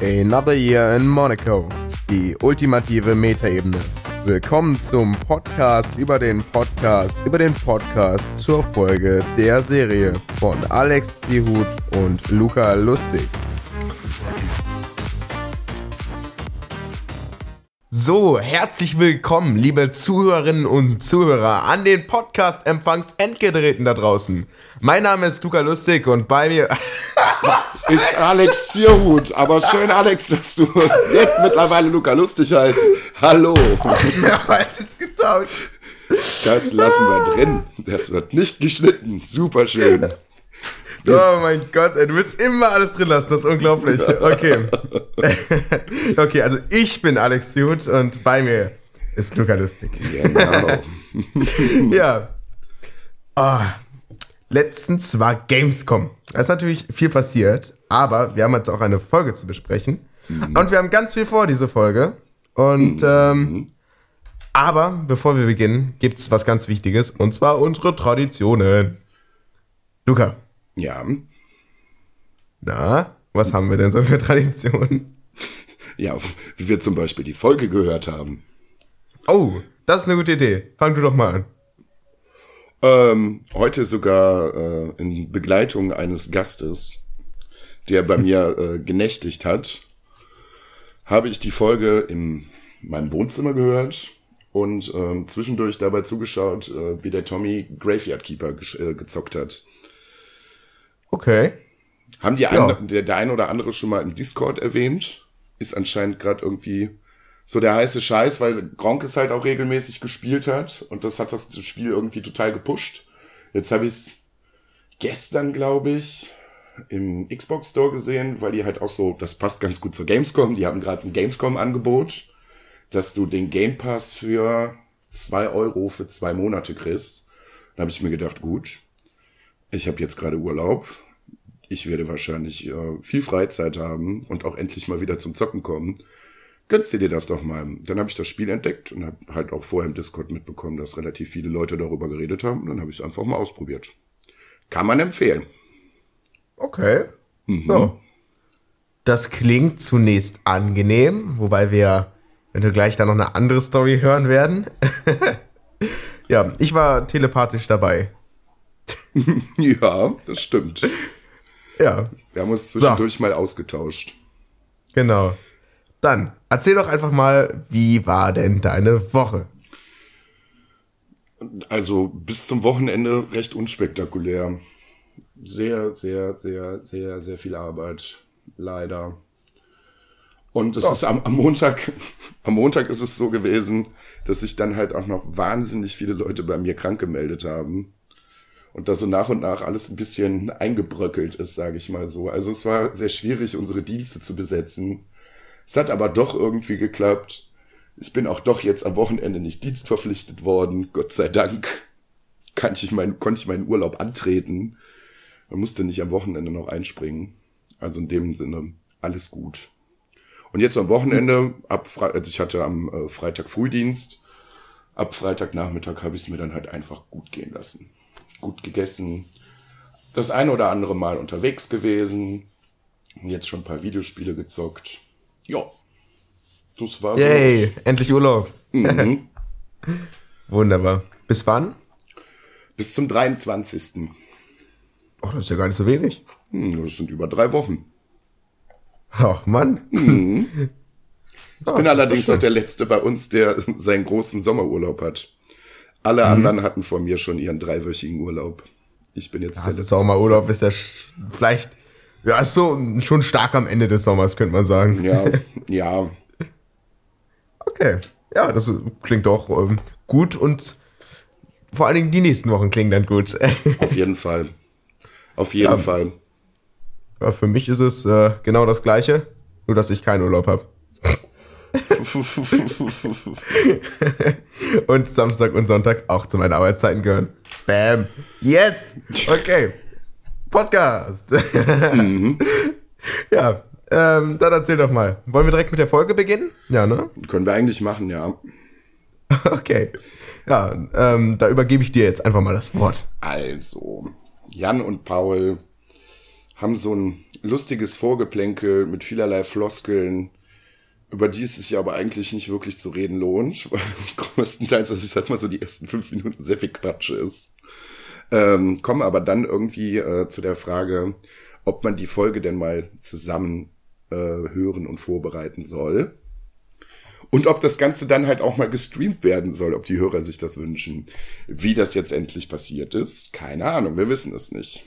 Another Year in Monaco. Die ultimative Metaebene. Willkommen zum Podcast über den Podcast über den Podcast zur Folge der Serie von Alex Zihut und Luca Lustig. So, herzlich willkommen, liebe Zuhörerinnen und Zuhörer, an den Podcast-Empfangs-Endgeräten da draußen. Mein Name ist Luca Lustig und bei mir ist Alex Zierhut. Aber schön, Alex, dass du jetzt mittlerweile Luca Lustig heißt. Hallo. Ja, jetzt getauscht. Das lassen wir drin. Das wird nicht geschnitten. Super schön. Oh mein Gott, ey, du willst immer alles drin lassen, das ist unglaublich. Okay. okay, also ich bin Alex Jut und bei mir ist Luca Lustig. Genau. ja. Oh, letztens war Gamescom. Da ist natürlich viel passiert, aber wir haben jetzt auch eine Folge zu besprechen. Mhm. Und wir haben ganz viel vor, diese Folge. Und, mhm. ähm, aber bevor wir beginnen, gibt es was ganz Wichtiges, und zwar unsere Traditionen. Luca, ja. Na, was haben wir denn so für Traditionen? Ja, wie wir zum Beispiel die Folge gehört haben. Oh, das ist eine gute Idee. Fang du doch mal an. Ähm, heute sogar äh, in Begleitung eines Gastes, der bei mir äh, genächtigt hat, habe ich die Folge in meinem Wohnzimmer gehört und ähm, zwischendurch dabei zugeschaut, äh, wie der Tommy Graveyard Keeper äh, gezockt hat. Okay. Haben die ja. ein, der, der ein oder andere schon mal im Discord erwähnt? Ist anscheinend gerade irgendwie so der heiße Scheiß, weil Gronk es halt auch regelmäßig gespielt hat und das hat das Spiel irgendwie total gepusht. Jetzt habe ich es gestern, glaube ich, im Xbox Store gesehen, weil die halt auch so, das passt ganz gut zur Gamescom, die haben gerade ein Gamescom-Angebot, dass du den Game Pass für zwei Euro für zwei Monate kriegst. Da habe ich mir gedacht, gut, ich habe jetzt gerade Urlaub, ich werde wahrscheinlich äh, viel Freizeit haben und auch endlich mal wieder zum Zocken kommen. Gönnst dir das doch mal. Dann habe ich das Spiel entdeckt und habe halt auch vorher im Discord mitbekommen, dass relativ viele Leute darüber geredet haben. Und dann habe ich es einfach mal ausprobiert. Kann man empfehlen. Okay. Mhm. Ja. Das klingt zunächst angenehm, wobei wir, wenn wir gleich da noch eine andere Story hören werden. ja, ich war telepathisch dabei. ja, das stimmt. Ja. Wir haben uns zwischendurch so. mal ausgetauscht. Genau. Dann, erzähl doch einfach mal, wie war denn deine Woche? Also bis zum Wochenende recht unspektakulär. Sehr, sehr, sehr, sehr, sehr viel Arbeit. Leider. Und es ist am, am, Montag, am Montag ist es so gewesen, dass sich dann halt auch noch wahnsinnig viele Leute bei mir krank gemeldet haben und da so nach und nach alles ein bisschen eingebröckelt ist, sage ich mal so. Also es war sehr schwierig, unsere Dienste zu besetzen. Es hat aber doch irgendwie geklappt. Ich bin auch doch jetzt am Wochenende nicht dienstverpflichtet worden, Gott sei Dank. Kann ich mein, konnte ich meinen Urlaub antreten. Man musste nicht am Wochenende noch einspringen. Also in dem Sinne alles gut. Und jetzt am Wochenende, ab Fre also ich hatte am äh, Freitag Frühdienst, ab Freitagnachmittag habe ich es mir dann halt einfach gut gehen lassen gut gegessen, das eine oder andere Mal unterwegs gewesen, jetzt schon ein paar Videospiele gezockt. Ja, das war Yay, so. endlich Urlaub. Mhm. Wunderbar. Bis wann? Bis zum 23. Oh, das ist ja gar nicht so wenig. Hm, das sind über drei Wochen. Ach, Mann. Mhm. Ich oh, bin allerdings noch der Letzte bei uns, der seinen großen Sommerurlaub hat. Alle mhm. anderen hatten vor mir schon ihren dreiwöchigen Urlaub. Ich bin jetzt ja, der also Sommerurlaub ist ja vielleicht, ja, ist so schon stark am Ende des Sommers, könnte man sagen. Ja, ja. okay. Ja, das klingt doch ähm, gut und vor allen Dingen die nächsten Wochen klingen dann gut. Auf jeden Fall. Auf jeden ja, Fall. Ja, für mich ist es äh, genau das Gleiche, nur dass ich keinen Urlaub habe. und Samstag und Sonntag auch zu meinen Arbeitszeiten gehören. Bam. Yes. Okay. Podcast. mhm. Ja, ähm, dann erzähl doch mal. Wollen wir direkt mit der Folge beginnen? Ja, ne? Können wir eigentlich machen, ja. Okay. Ja, ähm, da übergebe ich dir jetzt einfach mal das Wort. Also, Jan und Paul haben so ein lustiges Vorgeplänkel mit vielerlei Floskeln, über die es sich aber eigentlich nicht wirklich zu reden lohnt, weil es größtenteils, das ist halt mal so die ersten fünf Minuten sehr viel Quatsch ist. Ähm, kommen aber dann irgendwie äh, zu der Frage, ob man die Folge denn mal zusammen äh, hören und vorbereiten soll. Und ob das Ganze dann halt auch mal gestreamt werden soll, ob die Hörer sich das wünschen. Wie das jetzt endlich passiert ist, keine Ahnung, wir wissen es nicht.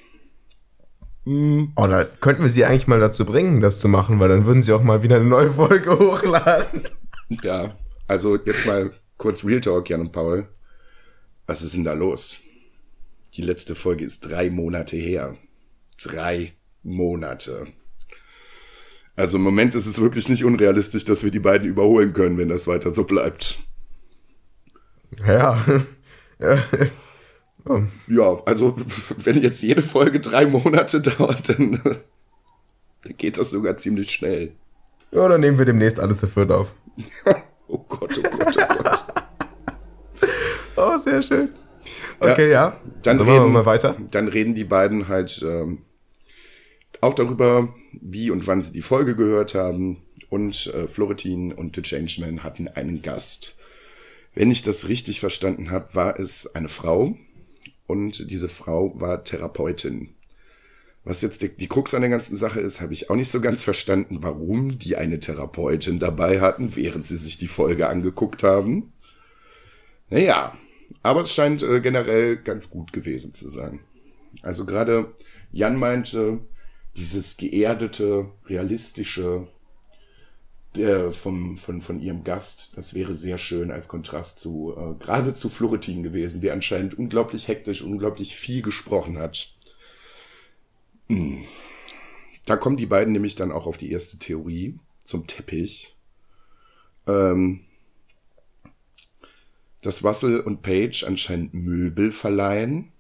Oder könnten wir sie eigentlich mal dazu bringen, das zu machen, weil dann würden sie auch mal wieder eine neue Folge hochladen. Ja, also jetzt mal kurz Real Talk, Jan und Paul. Was ist denn da los? Die letzte Folge ist drei Monate her. Drei Monate. Also im Moment ist es wirklich nicht unrealistisch, dass wir die beiden überholen können, wenn das weiter so bleibt. Ja. ja. Oh. Ja, also wenn jetzt jede Folge drei Monate dauert, dann, dann geht das sogar ziemlich schnell. Ja, dann nehmen wir demnächst alle zu viert auf. oh Gott, oh Gott, oh Gott. oh, sehr schön. Okay, ja. ja. Dann, dann reden wir mal weiter. Dann reden die beiden halt ähm, auch darüber, wie und wann sie die Folge gehört haben. Und äh, Florentin und The Changeman hatten einen Gast. Wenn ich das richtig verstanden habe, war es eine Frau. Und diese Frau war Therapeutin. Was jetzt die, die Krux an der ganzen Sache ist, habe ich auch nicht so ganz verstanden, warum die eine Therapeutin dabei hatten, während sie sich die Folge angeguckt haben. Naja, aber es scheint äh, generell ganz gut gewesen zu sein. Also gerade Jan meinte, dieses geerdete, realistische der vom, von, von ihrem Gast, das wäre sehr schön als Kontrast zu, äh, gerade zu Florentin gewesen, der anscheinend unglaublich hektisch, unglaublich viel gesprochen hat. Hm. Da kommen die beiden nämlich dann auch auf die erste Theorie zum Teppich. Ähm, dass Russell und Page anscheinend Möbel verleihen.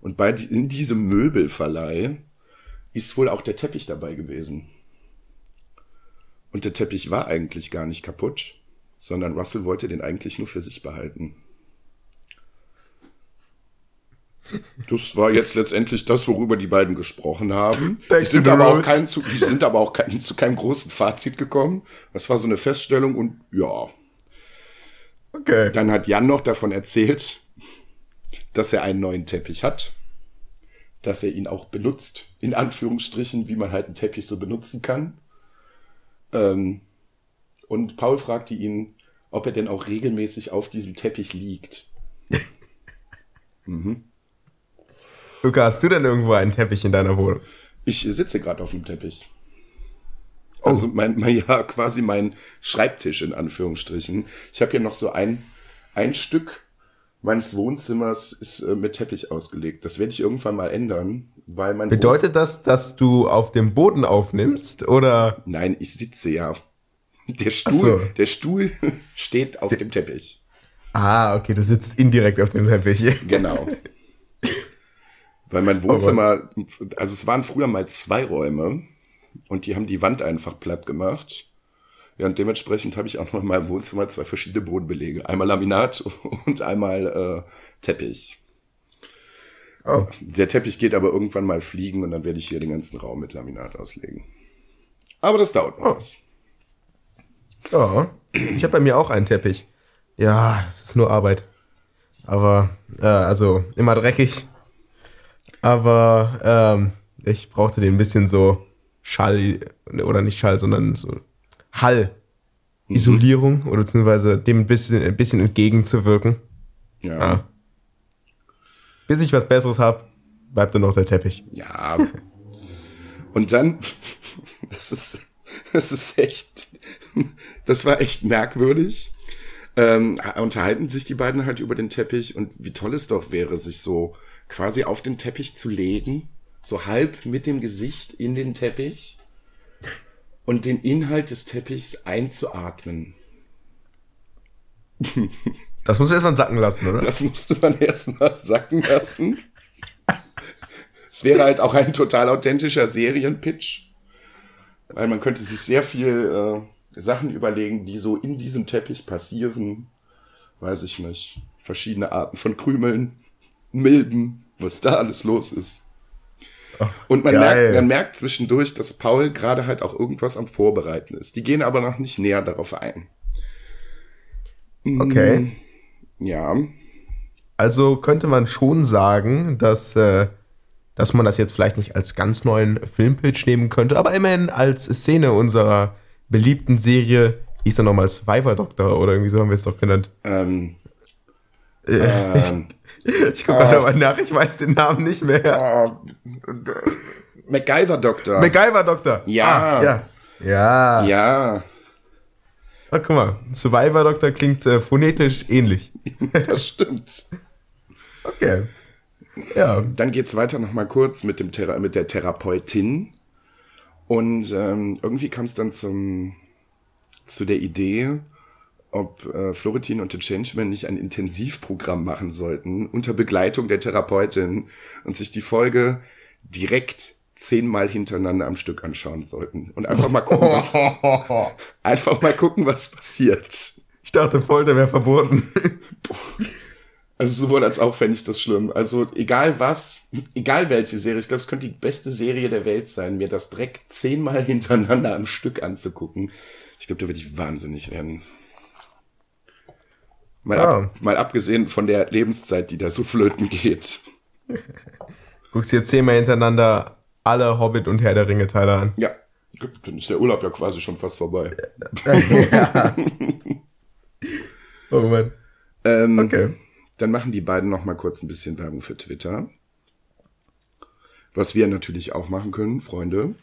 Und bei, in diesem Möbelverleih ist wohl auch der Teppich dabei gewesen. Und der Teppich war eigentlich gar nicht kaputt, sondern Russell wollte den eigentlich nur für sich behalten. Das war jetzt letztendlich das, worüber die beiden gesprochen haben. Die sind, aber auch kein, zu, die sind aber auch kein, zu keinem großen Fazit gekommen. Das war so eine Feststellung und ja. Okay. Dann hat Jan noch davon erzählt, dass er einen neuen Teppich hat dass er ihn auch benutzt, in Anführungsstrichen, wie man halt einen Teppich so benutzen kann. Ähm, und Paul fragte ihn, ob er denn auch regelmäßig auf diesem Teppich liegt. mhm. Luca, hast du denn irgendwo einen Teppich in deiner Wohnung? Ich sitze gerade auf dem Teppich. Oh. Also mein, mein, ja, quasi mein Schreibtisch in Anführungsstrichen. Ich habe hier noch so ein, ein Stück meines Wohnzimmers ist äh, mit Teppich ausgelegt. Das werde ich irgendwann mal ändern, weil mein Bedeutet das, dass du auf dem Boden aufnimmst oder? Nein, ich sitze ja. Der Stuhl, so. der Stuhl steht auf der, dem Teppich. Ah, okay, du sitzt indirekt auf dem Teppich. Genau. weil mein Wohnzimmer, also es waren früher mal zwei Räume und die haben die Wand einfach platt gemacht. Ja, und dementsprechend habe ich auch noch in meinem Wohnzimmer zwei verschiedene Bodenbelege. Einmal Laminat und einmal äh, Teppich. Oh. Der Teppich geht aber irgendwann mal fliegen und dann werde ich hier den ganzen Raum mit Laminat auslegen. Aber das dauert noch oh. was. Ja, ich habe bei mir auch einen Teppich. Ja, das ist nur Arbeit. Aber, äh, also immer dreckig. Aber ähm, ich brauchte den ein bisschen so Schall, oder nicht Schall, sondern so Hallisolierung mhm. oder beziehungsweise dem ein bisschen, ein bisschen entgegenzuwirken. Ja. ja. Bis ich was Besseres habe, bleibt nur noch der Teppich. Ja. Und dann, das ist, das ist echt, das war echt merkwürdig. Ähm, unterhalten sich die beiden halt über den Teppich und wie toll es doch wäre, sich so quasi auf den Teppich zu legen, so halb mit dem Gesicht in den Teppich und den Inhalt des Teppichs einzuatmen. Das muss man erstmal sacken lassen, oder? Das musste man erstmal sacken lassen. es wäre halt auch ein total authentischer Serienpitch. Weil man könnte sich sehr viel äh, Sachen überlegen, die so in diesem Teppich passieren. Weiß ich nicht. Verschiedene Arten von Krümeln, Milben, was da alles los ist. Und man geil. merkt, man merkt zwischendurch, dass Paul gerade halt auch irgendwas am Vorbereiten ist. Die gehen aber noch nicht näher darauf ein. Okay. Ja, Also könnte man schon sagen, dass, äh, dass man das jetzt vielleicht nicht als ganz neuen Filmpitch nehmen könnte, aber immerhin als Szene unserer beliebten Serie, hieß er nochmal Survivor Doctor oder irgendwie so haben wir es doch genannt. ähm, Äh, ähm, ich gucke gerade mal nach, ich weiß den Namen nicht mehr. äh, MacGyver-Doktor. MacGyver Doctor. Ja. Ah, ja. Ja. ja, Ah, guck mal, Survivor Doctor klingt äh, phonetisch ähnlich. das stimmt. Okay. Ja. Dann geht's weiter noch mal kurz mit, dem Thera mit der Therapeutin. Und ähm, irgendwie kam es dann zum, zu der Idee, ob äh, Florentin und The Changeman nicht ein Intensivprogramm machen sollten unter Begleitung der Therapeutin und sich die Folge direkt zehnmal hintereinander am Stück anschauen sollten. Und einfach mal gucken, was, einfach mal gucken, was passiert. Ich dachte, Folter wäre verboten. Also sowohl als auch fände ich das schlimm. Also egal was, egal welche Serie, ich glaube, es könnte die beste Serie der Welt sein, mir das Dreck zehnmal hintereinander am Stück anzugucken. Ich glaube, da würde ich wahnsinnig werden. Mal, Ja. ab, mal abgesehen von der Lebenszeit, die da so flöten geht. Guckst dir zehnmal hintereinander alle Hobbit und Herr der Ringe Teile an. Ja, dann ist der Urlaub ja quasi schon fast vorbei. Oh Mann. Ähm, Okay. Dann machen die beiden noch mal kurz ein bisschen Werbung für Twitter. Was wir natürlich auch machen können, Freunde.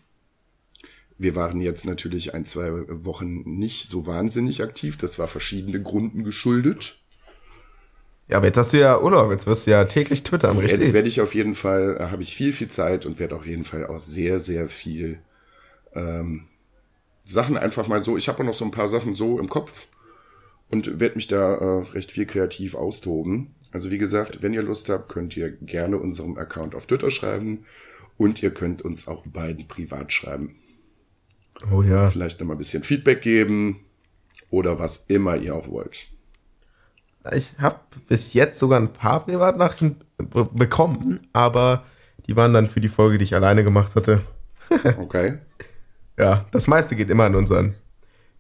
Wir waren jetzt natürlich ein, zwei Wochen nicht so wahnsinnig aktiv. Das war verschiedene Gründen geschuldet. Ja, aber jetzt hast du ja Urlaub, jetzt wirst du ja täglich twittern, richtig? Jetzt werde ich auf jeden Fall, äh, habe ich viel, viel Zeit und werde auf jeden Fall auch sehr, sehr viel ähm, Sachen einfach mal so. Ich habe auch noch so ein paar Sachen so im Kopf und werde mich da äh, recht viel kreativ austoben. Also wie gesagt, wenn ihr Lust habt, könnt ihr gerne unserem Account auf Twitter schreiben und ihr könnt uns auch beiden privat schreiben. Oh ja. Vielleicht noch mal ein bisschen Feedback geben oder was immer ihr auch wollt. Ich habe bis jetzt sogar ein paar Privatnachrichten be bekommen, aber die waren dann für die Folge, die ich alleine gemacht hatte. Okay? Ja, das meiste geht immer an unseren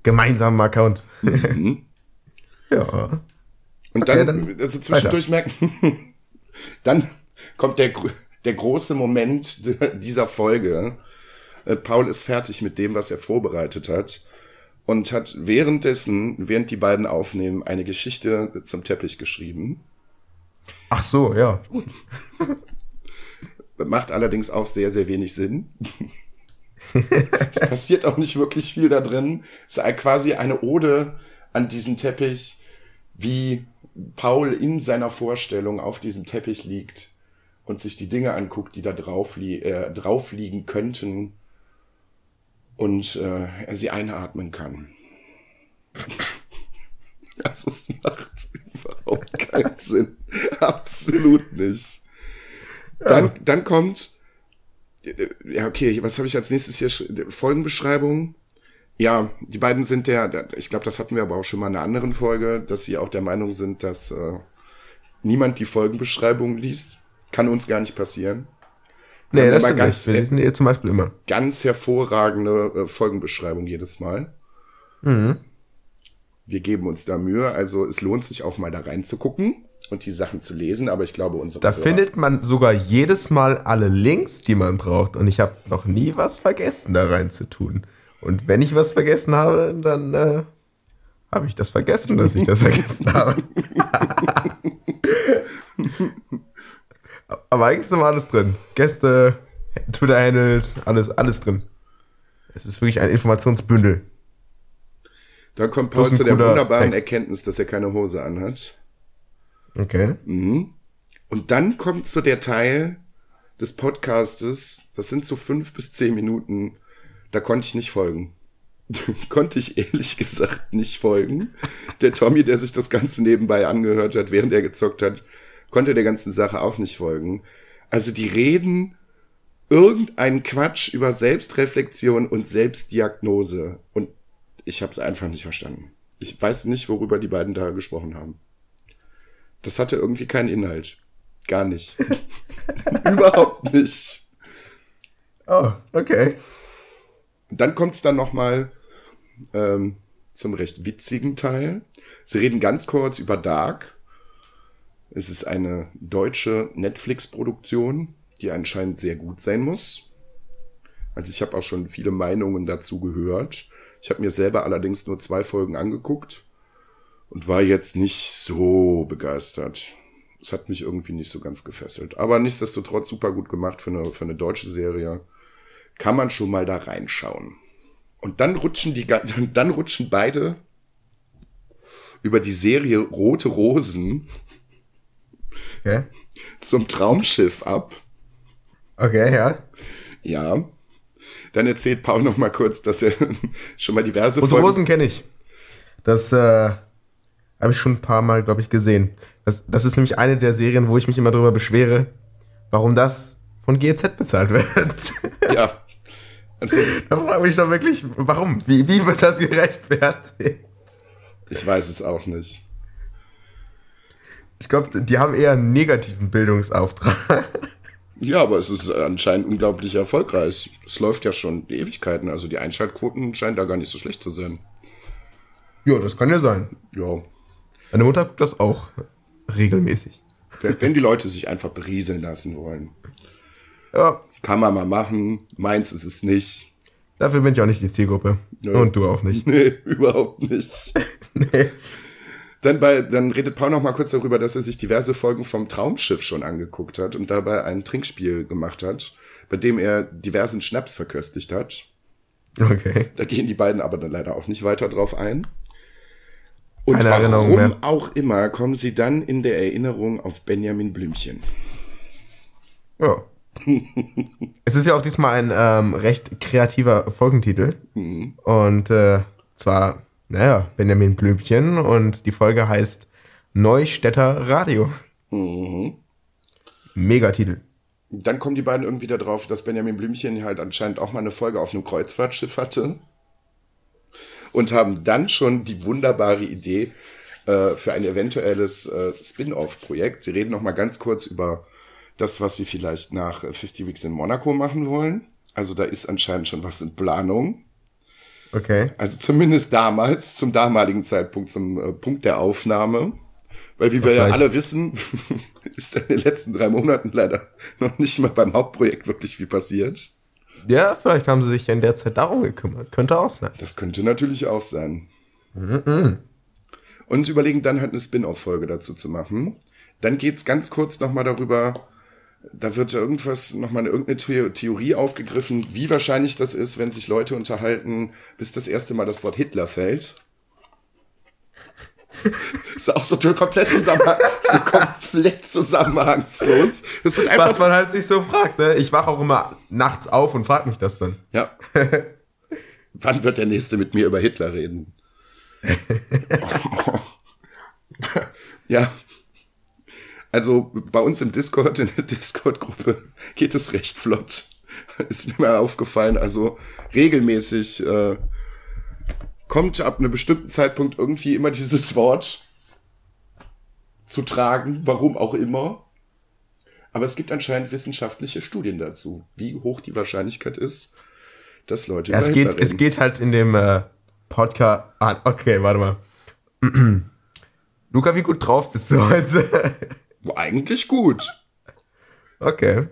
gemeinsamen Account. ja. Und Okay, dann, dann also zwischendurch merken, dann kommt der, der große Moment dieser Folge. Äh, Paul ist fertig mit dem, was er vorbereitet hat und hat währenddessen, während die beiden aufnehmen, eine Geschichte zum Teppich geschrieben. Ach so, ja. Macht allerdings auch sehr, sehr wenig Sinn. es passiert auch nicht wirklich viel da drin. Es ist quasi eine Ode an diesen Teppich, wie Paul in seiner Vorstellung auf diesem Teppich liegt und sich die Dinge anguckt, die da drauf, li äh, drauf liegen könnten und äh, er sie einatmen kann. Das ist, macht überhaupt keinen Sinn. Absolut nicht. Dann, dann kommt, äh, ja, okay, was habe ich als nächstes hier? Sch- Folgenbeschreibung. Ja, die beiden sind der, der- ich glaube, das hatten wir aber auch schon mal in einer anderen Folge, dass sie auch der Meinung sind, dass äh, niemand die Folgenbeschreibung liest. Kann uns gar nicht passieren. Nee, das stimmt ganz- nicht. Wir lesen ihr zum Beispiel immer. Ganz hervorragende äh, Folgenbeschreibung jedes Mal. Wir geben uns da Mühe, also es lohnt sich auch mal da reinzugucken und die Sachen zu lesen, aber ich glaube, unsere Da Hörer- findet man sogar jedes Mal alle Links, die man braucht. Und ich habe noch nie was vergessen, da rein zu tun. Und wenn ich was vergessen habe, dann äh, habe ich das vergessen, dass ich das vergessen habe. Aber eigentlich ist immer alles drin. Gäste, Twitter-Handles, alles, alles drin. Es ist wirklich ein Informationsbündel. Da kommt Paul zu der wunderbaren Text. Erkenntnis, dass er keine Hose anhat. Okay. Und dann kommt so der Teil des Podcastes, das sind so fünf bis zehn Minuten, da konnte ich nicht folgen. konnte ich ehrlich gesagt nicht folgen. Der Tommy, der sich das Ganze nebenbei angehört hat, während er gezockt hat, konnte der ganzen Sache auch nicht folgen. Also die reden irgendeinen Quatsch über Selbstreflexion und Selbstdiagnose und ich habe es einfach nicht verstanden. Ich weiß nicht, worüber die beiden da gesprochen haben. Das hatte irgendwie keinen Inhalt. Gar nicht. Überhaupt nicht. Oh, okay. Dann kommt es dann nochmal ähm, zum recht witzigen Teil. Sie reden ganz kurz über Dark. Es ist eine deutsche Netflix-Produktion, die anscheinend sehr gut sein muss. Also ich habe auch schon viele Meinungen dazu gehört. Ich habe mir selber allerdings nur zwei Folgen angeguckt und war jetzt nicht so begeistert. Es hat mich irgendwie nicht so ganz gefesselt. Aber nichtsdestotrotz super gut gemacht für eine, für eine deutsche Serie. Kann man schon mal da reinschauen. Und dann rutschen die, dann rutschen beide über die Serie Rote Rosen Okay. zum Traumschiff ab. Okay, ja. Ja. Dann erzählt Paul noch mal kurz, dass er schon mal diverse Rote Rosen kenne ich. Das äh, habe ich schon ein paar Mal, glaube ich, gesehen. Das, das ist nämlich eine der Serien, wo ich mich immer darüber beschwere, warum das von GZ bezahlt wird. Ja. Also, da frage ich mich doch wirklich, warum? Wie, wie wird das gerechtfertigt? ich weiß es auch nicht. Ich glaube, die haben eher einen negativen Bildungsauftrag. Ja, aber es ist anscheinend unglaublich erfolgreich. Es läuft ja schon Ewigkeiten, also die Einschaltquoten scheinen da gar nicht so schlecht zu sein. Ja, das kann ja sein. Ja. Meine Mutter guckt das auch regelmäßig. Wenn die Leute sich einfach berieseln lassen wollen. Ja, Kann man mal machen. Meins ist es nicht. dafür bin ich auch nicht die Zielgruppe. Nö. Und du auch nicht. Nee, überhaupt nicht. Nee. Dann, bei, dann redet Paul noch mal kurz darüber, dass er sich diverse Folgen vom Traumschiff schon angeguckt hat und dabei ein Trinkspiel gemacht hat, bei dem er diversen Schnaps verköstigt hat. Okay. Da gehen die beiden aber dann leider auch nicht weiter drauf ein. Und Keine Erinnerung warum mehr. auch immer kommen sie dann in der Erinnerung auf Benjamin Blümchen. Ja. es ist ja auch diesmal ein ähm, recht kreativer Folgentitel. Und äh, zwar, naja, Benjamin Blümchen und die Folge heißt Neustädter Radio. Megatitel. Dann kommen die beiden irgendwie darauf, dass Benjamin Blümchen halt anscheinend auch mal eine Folge auf einem Kreuzfahrtschiff hatte. Und haben dann schon die wunderbare Idee äh, für ein eventuelles äh, Spin-off-Projekt. Sie reden noch mal ganz kurz über das, was sie vielleicht nach äh, 50 Weeks in Monaco machen wollen. Also da ist anscheinend schon was in Planung. Okay. Also zumindest damals, zum damaligen Zeitpunkt, zum äh, Punkt der Aufnahme. Weil wie wir ja alle wissen, ist in den letzten drei Monaten leider noch nicht mal beim Hauptprojekt wirklich viel passiert. Ja, vielleicht haben sie sich ja in der Zeit darum gekümmert. Könnte auch sein. Das könnte natürlich auch sein. Und überlegen dann halt eine Spin-off-Folge dazu zu machen. Dann geht's ganz kurz nochmal darüber, da wird irgendwas, nochmal eine, irgendeine The Theorie aufgegriffen, wie wahrscheinlich das ist, wenn sich Leute unterhalten, bis das erste Mal das Wort Hitler fällt. ist auch so komplett, zusammenhang so komplett zusammenhangslos. Das wird einfach Was man halt sich so fragt, ne? Ich wache auch immer nachts auf und frag mich das dann. Ja. Wann wird der Nächste mit mir über Hitler reden? ja. Also bei uns im Discord, in der Discord-Gruppe, geht es recht flott. Ist mir mal aufgefallen. Also regelmäßig äh, kommt ab einem bestimmten Zeitpunkt irgendwie immer dieses Wort zu tragen, warum auch immer. Aber es gibt anscheinend wissenschaftliche Studien dazu, wie hoch die Wahrscheinlichkeit ist, dass Leute Ja, es, geht, es geht halt in dem äh, Podcast. Ah, okay, warte mal. Luca, wie gut drauf bist du heute? Eigentlich gut. okay.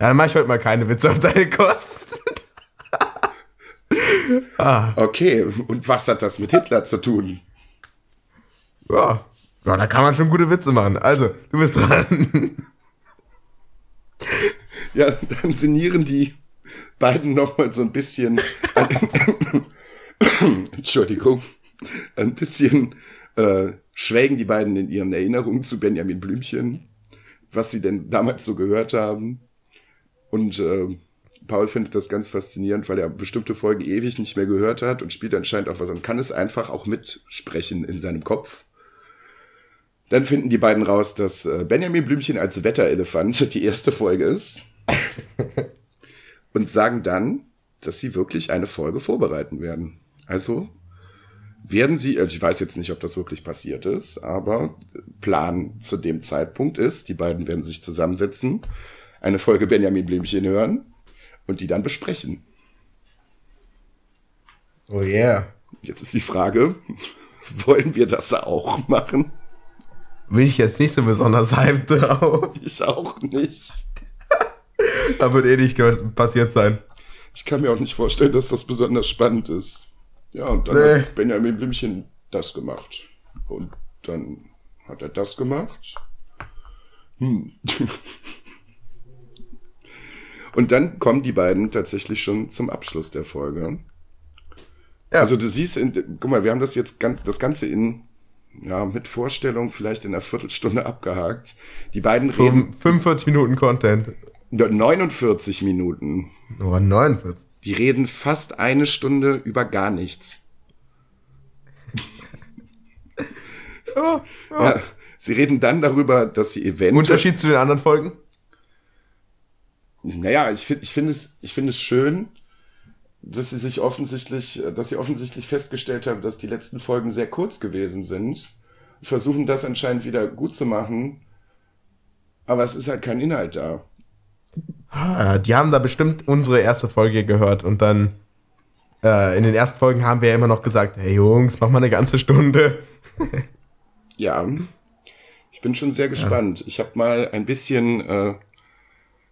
Ja, dann mach ich heute mal keine Witze auf deine Kost. Okay, und was hat das mit Hitler zu tun? ja. ja, da kann man schon gute Witze machen. Also, du bist dran. Ja, dann sinnieren die beiden nochmal so ein bisschen. Entschuldigung. Ein bisschen äh, schwelgen die beiden in ihren Erinnerungen zu Benjamin Blümchen, was sie denn damals so gehört haben. Und äh, Paul findet das ganz faszinierend, weil er bestimmte Folgen ewig nicht mehr gehört hat und spielt anscheinend auch was an, kann es einfach auch mitsprechen in seinem Kopf. Dann finden die beiden raus, dass äh, Benjamin Blümchen als Wetterelefant die erste Folge ist. und sagen dann, dass sie wirklich eine Folge vorbereiten werden. Also werden sie, also ich weiß jetzt nicht, ob das wirklich passiert ist, aber Plan zu dem Zeitpunkt ist, die beiden werden sich zusammensetzen, eine Folge Benjamin Blümchen hören und die dann besprechen. Oh yeah. Jetzt ist die Frage, wollen wir das auch machen? Bin ich jetzt nicht so besonders hyped drauf. Ich auch nicht. da wird eh nicht passiert sein. Ich kann mir auch nicht vorstellen, dass das besonders spannend ist. Ja, und dann nee. hat Benjamin Blümchen das gemacht. Und dann hat er das gemacht. Hm. und dann kommen die beiden tatsächlich schon zum Abschluss der Folge. Ja. Also du siehst, in, guck mal, wir haben das jetzt ganz, das Ganze in, ja, mit Vorstellung vielleicht in einer Viertelstunde abgehakt. Die beiden reden. 45 Minuten Content. 49 Minuten. Oh, 49. Die reden fast eine Stunde über gar nichts. oh, oh. Ja, sie reden dann darüber, dass sie eventuell. Unterschied zu den anderen Folgen? Naja, ich finde ich finde es, ich finde es schön, dass sie sich offensichtlich, dass sie offensichtlich festgestellt haben, dass die letzten Folgen sehr kurz gewesen sind. Versuchen das anscheinend wieder gut zu machen. Aber es ist halt kein Inhalt da. Ah, die haben da bestimmt unsere erste Folge gehört und dann äh, in den ersten Folgen haben wir ja immer noch gesagt, hey Jungs, mach mal eine ganze Stunde. ja, ich bin schon sehr gespannt. Ja. Ich habe mal ein bisschen äh,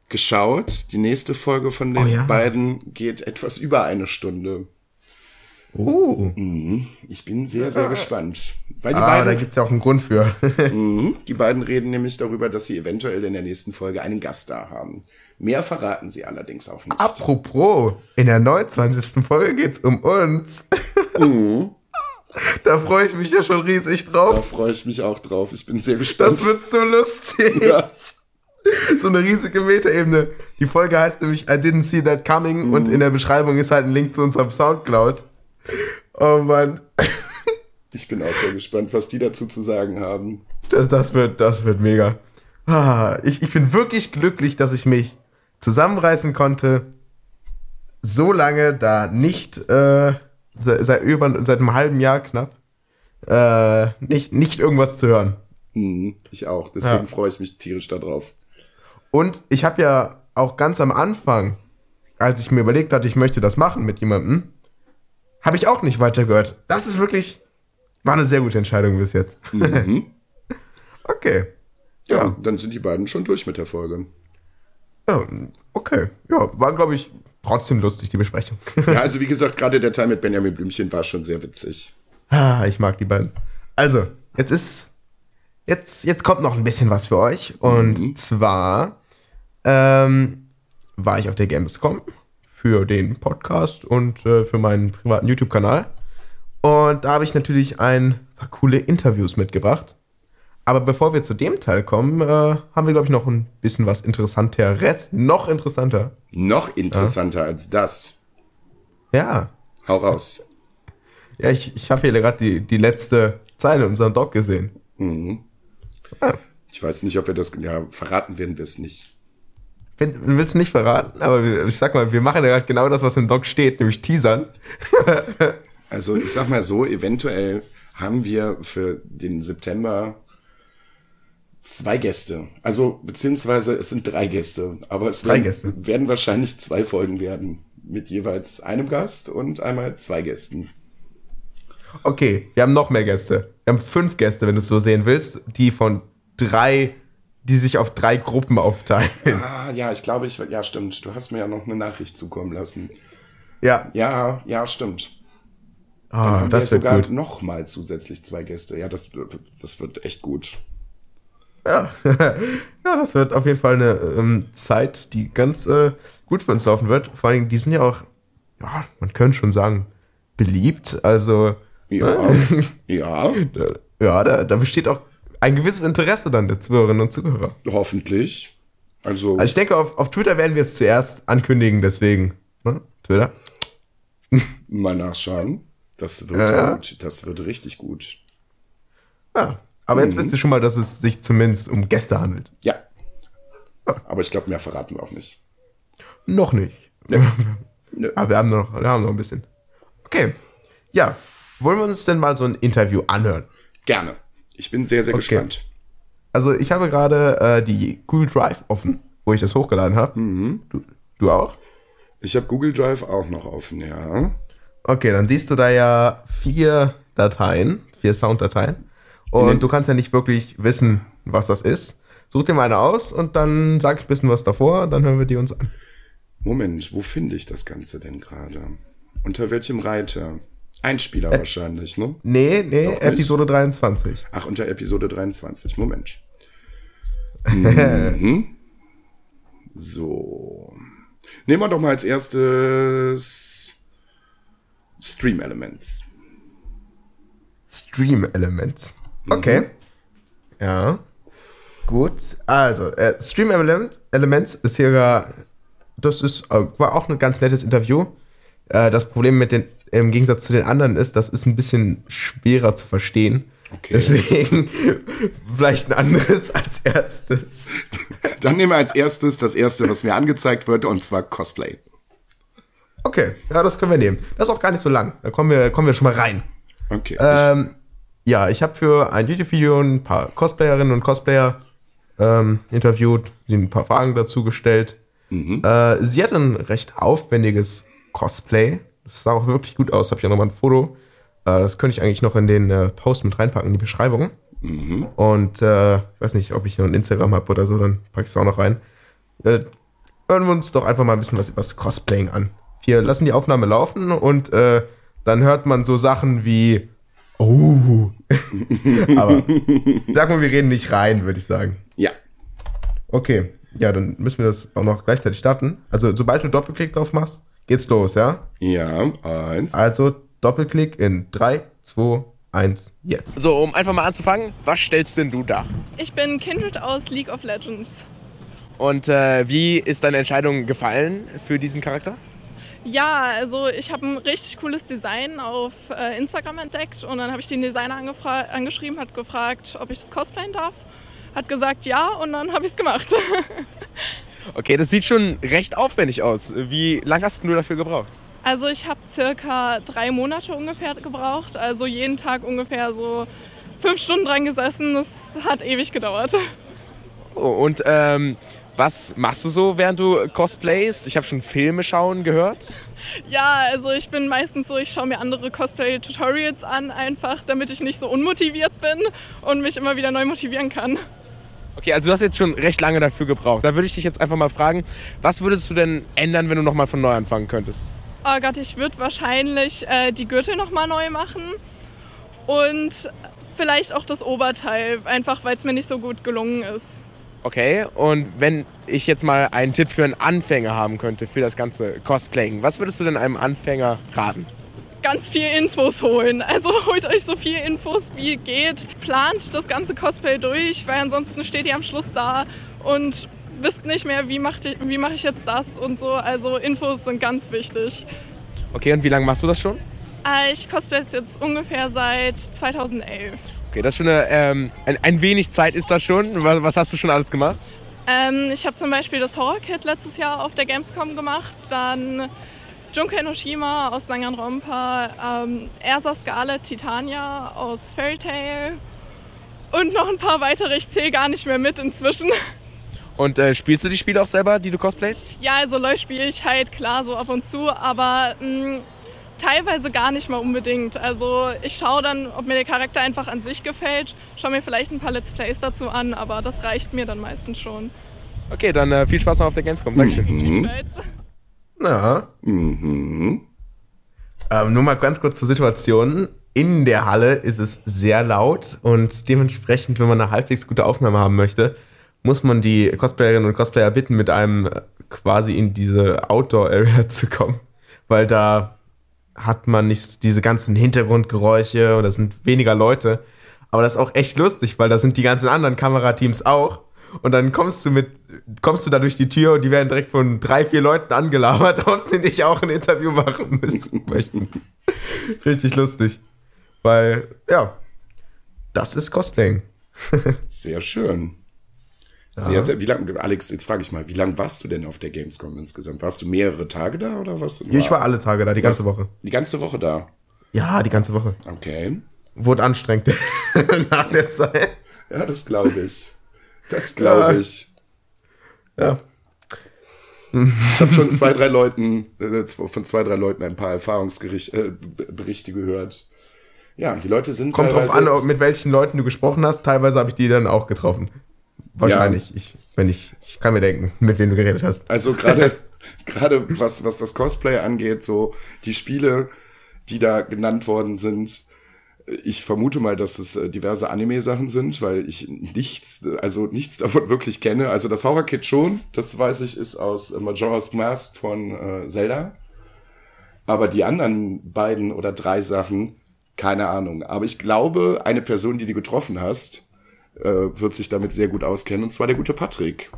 geschaut. Die nächste Folge von den oh, ja. beiden geht etwas über eine Stunde. Oh. Mhm. Ich bin sehr, sehr gespannt. Weil die ah, beiden, da gibt es ja auch einen Grund für. Mhm. die beiden reden nämlich darüber, dass sie eventuell in der nächsten Folge einen Gast da haben. Mehr verraten sie allerdings auch nicht. Apropos, in der 29. Folge geht es um uns. Mhm. Da freue ich mich ja schon riesig drauf. Da freue ich mich auch drauf. Ich bin sehr gespannt. Das wird so lustig. Ja. So eine riesige Metaebene. Die Folge heißt nämlich I didn't see that coming mhm. und in der Beschreibung ist halt ein Link zu unserem Soundcloud. Oh Mann. Ich bin auch sehr gespannt, was die dazu zu sagen haben. Das, das, wird, das wird mega. Ah, ich, ich bin wirklich glücklich, dass ich mich zusammenreißen konnte, so lange da nicht, äh, seit, seit, über, seit einem halben Jahr knapp, äh, nicht, nicht irgendwas zu hören. Mhm, ich auch. Deswegen ja. freue ich mich tierisch darauf. Und ich habe ja auch ganz am Anfang, als ich mir überlegt hatte, ich möchte das machen mit jemandem, habe ich auch nicht weitergehört. Das ist wirklich, war eine sehr gute Entscheidung bis jetzt. Mhm. okay. Ja, ja, dann sind die beiden schon durch mit der Folge. Ja, okay. Ja, war, glaube ich, trotzdem lustig, die Besprechung. ja, also wie gesagt, gerade der Teil mit Benjamin Blümchen war schon sehr witzig. Ah, ich mag die beiden. Also, jetzt ist. Jetzt, jetzt kommt noch ein bisschen was für euch. Und mhm. zwar ähm, war ich auf der Gamescom für den Podcast und äh, für meinen privaten YouTube-Kanal. Und da habe ich natürlich ein paar coole Interviews mitgebracht. Aber bevor wir zu dem Teil kommen, äh, haben wir, glaube ich, noch ein bisschen was Interessanteres. Noch interessanter. Noch interessanter ja. als das. Ja. Hau raus. Ja, ich, ich habe hier gerade die, die letzte Zeile in unserem Doc gesehen. Mhm. Ja. Ich weiß nicht, ob wir das. Ja, verraten werden wir es nicht. Wenn, willst du nicht verraten, aber ich sag mal, wir machen ja gerade genau das, was im Doc steht, nämlich teasern. also, ich sag mal so, eventuell haben wir für den September Zwei Gäste. Also, beziehungsweise es sind drei Gäste. Aber es werden, werden, wahrscheinlich zwei Folgen werden. Mit jeweils einem Gast und einmal zwei Gästen. Okay, wir haben noch mehr Gäste. Wir haben fünf Gäste, wenn du es so sehen willst, die von drei, die sich auf drei Gruppen aufteilen. Ah, ja, ich glaube, ich, ja, stimmt. Du hast mir ja noch eine Nachricht zukommen lassen. Ja. Ja, ja, stimmt. Ah, das wird sogar gut. noch mal zusätzlich zwei Gäste. Ja, das, das wird echt gut. Ja. ja, das wird auf jeden Fall eine ähm, Zeit, die ganz äh, gut für uns laufen wird. Vor allem, die sind ja auch, ja, man könnte schon sagen, beliebt. Also. Ja. Äh, ja. ja, da, da besteht auch ein gewisses Interesse dann der Zuhörerinnen und Zuhörer. Hoffentlich. Also, also ich denke, auf, auf Twitter werden wir es zuerst ankündigen, deswegen. Ne? Twitter. Mal nachschauen. Das wird ja. gut. Das wird richtig gut. Ja, aber jetzt mhm. wisst ihr schon mal, dass es sich zumindest um Gäste handelt. Ja. Aber ich glaube, mehr verraten wir auch nicht. Noch nicht. Nö. Aber wir haben, noch, wir haben noch ein bisschen. Okay. Ja. Wollen wir uns denn mal so ein Interview anhören? Gerne. Ich bin sehr, sehr okay. gespannt. Also ich habe gerade äh, die Google Drive offen, wo ich das hochgeladen habe. Mhm. Du, du auch? Ich habe Google Drive auch noch offen, ja. Okay, dann siehst du da ja vier Dateien, vier Sounddateien. Und Mhm. du kannst ja nicht wirklich wissen, was das ist. Such dir mal eine aus und dann sag ich ein bisschen was davor, dann hören wir die uns an. Moment, wo finde ich das Ganze denn gerade? Unter welchem Reiter? Einspieler wahrscheinlich, ne? Nee, nee, Doch nicht. Episode 23. Ach, unter Episode 23. Moment. mhm. So. Nehmen wir doch mal als erstes Stream Elements. Stream Elements. Okay. Ja. Gut. Also, äh, Stream Elements, Elements ist hier, das ist, äh, war auch ein ganz nettes Interview. Äh, das Problem mit den, im Gegensatz zu den anderen ist, das ist ein bisschen schwerer zu verstehen. Okay. Deswegen vielleicht ein anderes als erstes. Dann nehmen wir als erstes das erste, was mir angezeigt wird, und zwar Cosplay. Okay, ja, das können wir nehmen. Das ist auch gar nicht so lang. Da kommen wir, kommen wir schon mal rein. Okay. Ähm, ja, ich habe für ein YouTube-Video ein paar Cosplayerinnen und Cosplayer ähm, interviewt, ihnen ein paar Fragen dazu gestellt. Äh, sie hat ein recht aufwendiges Cosplay. Das sah auch wirklich gut aus. Habe ich auch nochmal ein Foto. Äh, das könnte ich eigentlich noch in den äh, Post mit reinpacken, in die Beschreibung. Und äh, ich weiß nicht, ob ich noch ein Instagram habe oder so, dann packe ich es auch noch rein. Äh, hören wir uns doch einfach mal ein bisschen was über das Cosplaying an. Wir lassen die Aufnahme laufen und äh, dann hört man so Sachen wie Oh. Aber sag mal, wir reden nicht rein, würde ich sagen. ja. Okay. Ja, dann müssen wir das auch noch gleichzeitig starten. Also, sobald du Doppelklick drauf machst, geht's los, ja? Ja, eins. Also, Doppelklick in 3, 2, 1, jetzt. So, um einfach mal anzufangen, was stellst denn du da? Ich bin Kindred aus League of Legends. Und äh, wie ist deine Entscheidung gefallen für diesen Charakter? Ja, also ich habe ein richtig cooles Design auf äh, Instagram entdeckt und dann habe ich den Designer angeschrieben, hat gefragt, ob ich das cosplayen darf. Hat gesagt ja und dann habe ich es gemacht. Okay, das sieht schon recht aufwendig aus. Wie lange hast du dafür gebraucht? Also ich habe circa drei Monate ungefähr gebraucht, also jeden Tag ungefähr so fünf Stunden dran gesessen. Das hat ewig gedauert. Oh, und ähm, was machst du so, während du cosplayst? Ich habe schon Filme schauen gehört. Ja, also ich bin meistens so, ich schaue mir andere Cosplay-Tutorials an, einfach damit ich nicht so unmotiviert bin und mich immer wieder neu motivieren kann. Okay, also du hast jetzt schon recht lange dafür gebraucht. Da würde ich dich jetzt einfach mal fragen, was würdest du denn ändern, wenn du nochmal von neu anfangen könntest? Oh Gott, ich würde wahrscheinlich äh, die Gürtel nochmal neu machen und vielleicht auch das Oberteil, einfach weil es mir nicht so gut gelungen ist. Okay, und wenn ich jetzt mal einen Tipp für einen Anfänger haben könnte für das ganze Cosplaying, was würdest du denn einem Anfänger raten? Ganz viel Infos holen. Also holt euch so viel Infos wie geht. Plant das ganze Cosplay durch, weil ansonsten steht ihr am Schluss da und wisst nicht mehr, wie mache ich, wie mach ich jetzt das und so. Also Infos sind ganz wichtig. Okay, und wie lange machst du das schon? Äh, Ich cosplay jetzt ungefähr seit 2011. Okay, das ist schon eine, ähm, ein, ein wenig Zeit ist das schon. Was, was hast du schon alles gemacht? Ähm, ich habe zum Beispiel das Horror Kit letztes Jahr auf der Gamescom gemacht, dann Junko Enoshima aus Danganronpa, ähm, Ersa Scarlet Titania aus Fairy Tail und noch ein paar weitere. Ich zähle gar nicht mehr mit inzwischen. Und äh, spielst du die Spiele auch selber, die du cosplayst? Ja, also LOL spiele ich halt klar so ab und zu, aber mh, teilweise gar nicht mal unbedingt. Also ich schaue dann, ob mir der Charakter einfach an sich gefällt, schaue mir vielleicht ein paar Let's Plays dazu an, aber das reicht mir dann meistens schon. Okay, dann äh, viel Spaß noch auf der Gamescom. Dankeschön. Mhm. Na, Mhm. ähm, nur mal ganz kurz zur Situation. In der Halle ist es sehr laut und dementsprechend, wenn man eine halbwegs gute Aufnahme haben möchte, muss man die Cosplayerinnen und Cosplayer bitten, mit einem äh, quasi in diese Outdoor-Area zu kommen. Weil da hat man nicht diese ganzen Hintergrundgeräusche und da sind weniger Leute. Aber das ist auch echt lustig, weil da sind die ganzen anderen Kamerateams auch. Und dann kommst du mit, kommst du da durch die Tür und die werden direkt von drei, vier Leuten angelabert, ob sie nicht auch ein Interview machen müssen möchten. Richtig lustig. Weil, ja, das ist Cosplaying. Sehr schön. Sehr, sehr, wie lange, Alex, jetzt frage ich mal, wie lange warst du denn auf der Gamescom insgesamt? Warst du mehrere Tage da oder warst du Ja, ich war alle Tage da, die ganze? Woche. die ganze Woche da? Ja, die ganze Woche. Okay. Wurde anstrengend nach der Zeit. Ja, das glaube ich. Das glaube Ja. ich. Ja. Ich habe schon zwei, drei Leuten, äh, von zwei, drei Leuten ein paar Erfahrungsberichte äh, gehört. Ja, die Leute sind Kommt drauf an, mit welchen Leuten du gesprochen hast. Teilweise habe ich die dann auch getroffen. Wahrscheinlich. Ich, wenn ich, ich kann mir denken, mit wem du geredet hast. Also gerade gerade was was das Cosplay angeht, so die Spiele, die da genannt worden sind, ich vermute mal, dass es äh, diverse Anime-Sachen sind, weil ich nichts, also nichts davon wirklich kenne. Also das Horror-Kit schon, das weiß ich, ist aus Majora's Mask von äh, Zelda. Aber die anderen beiden oder drei Sachen, keine Ahnung. Aber ich glaube, eine Person, die du getroffen hast, wird sich damit sehr gut auskennen, und zwar der gute Patrick.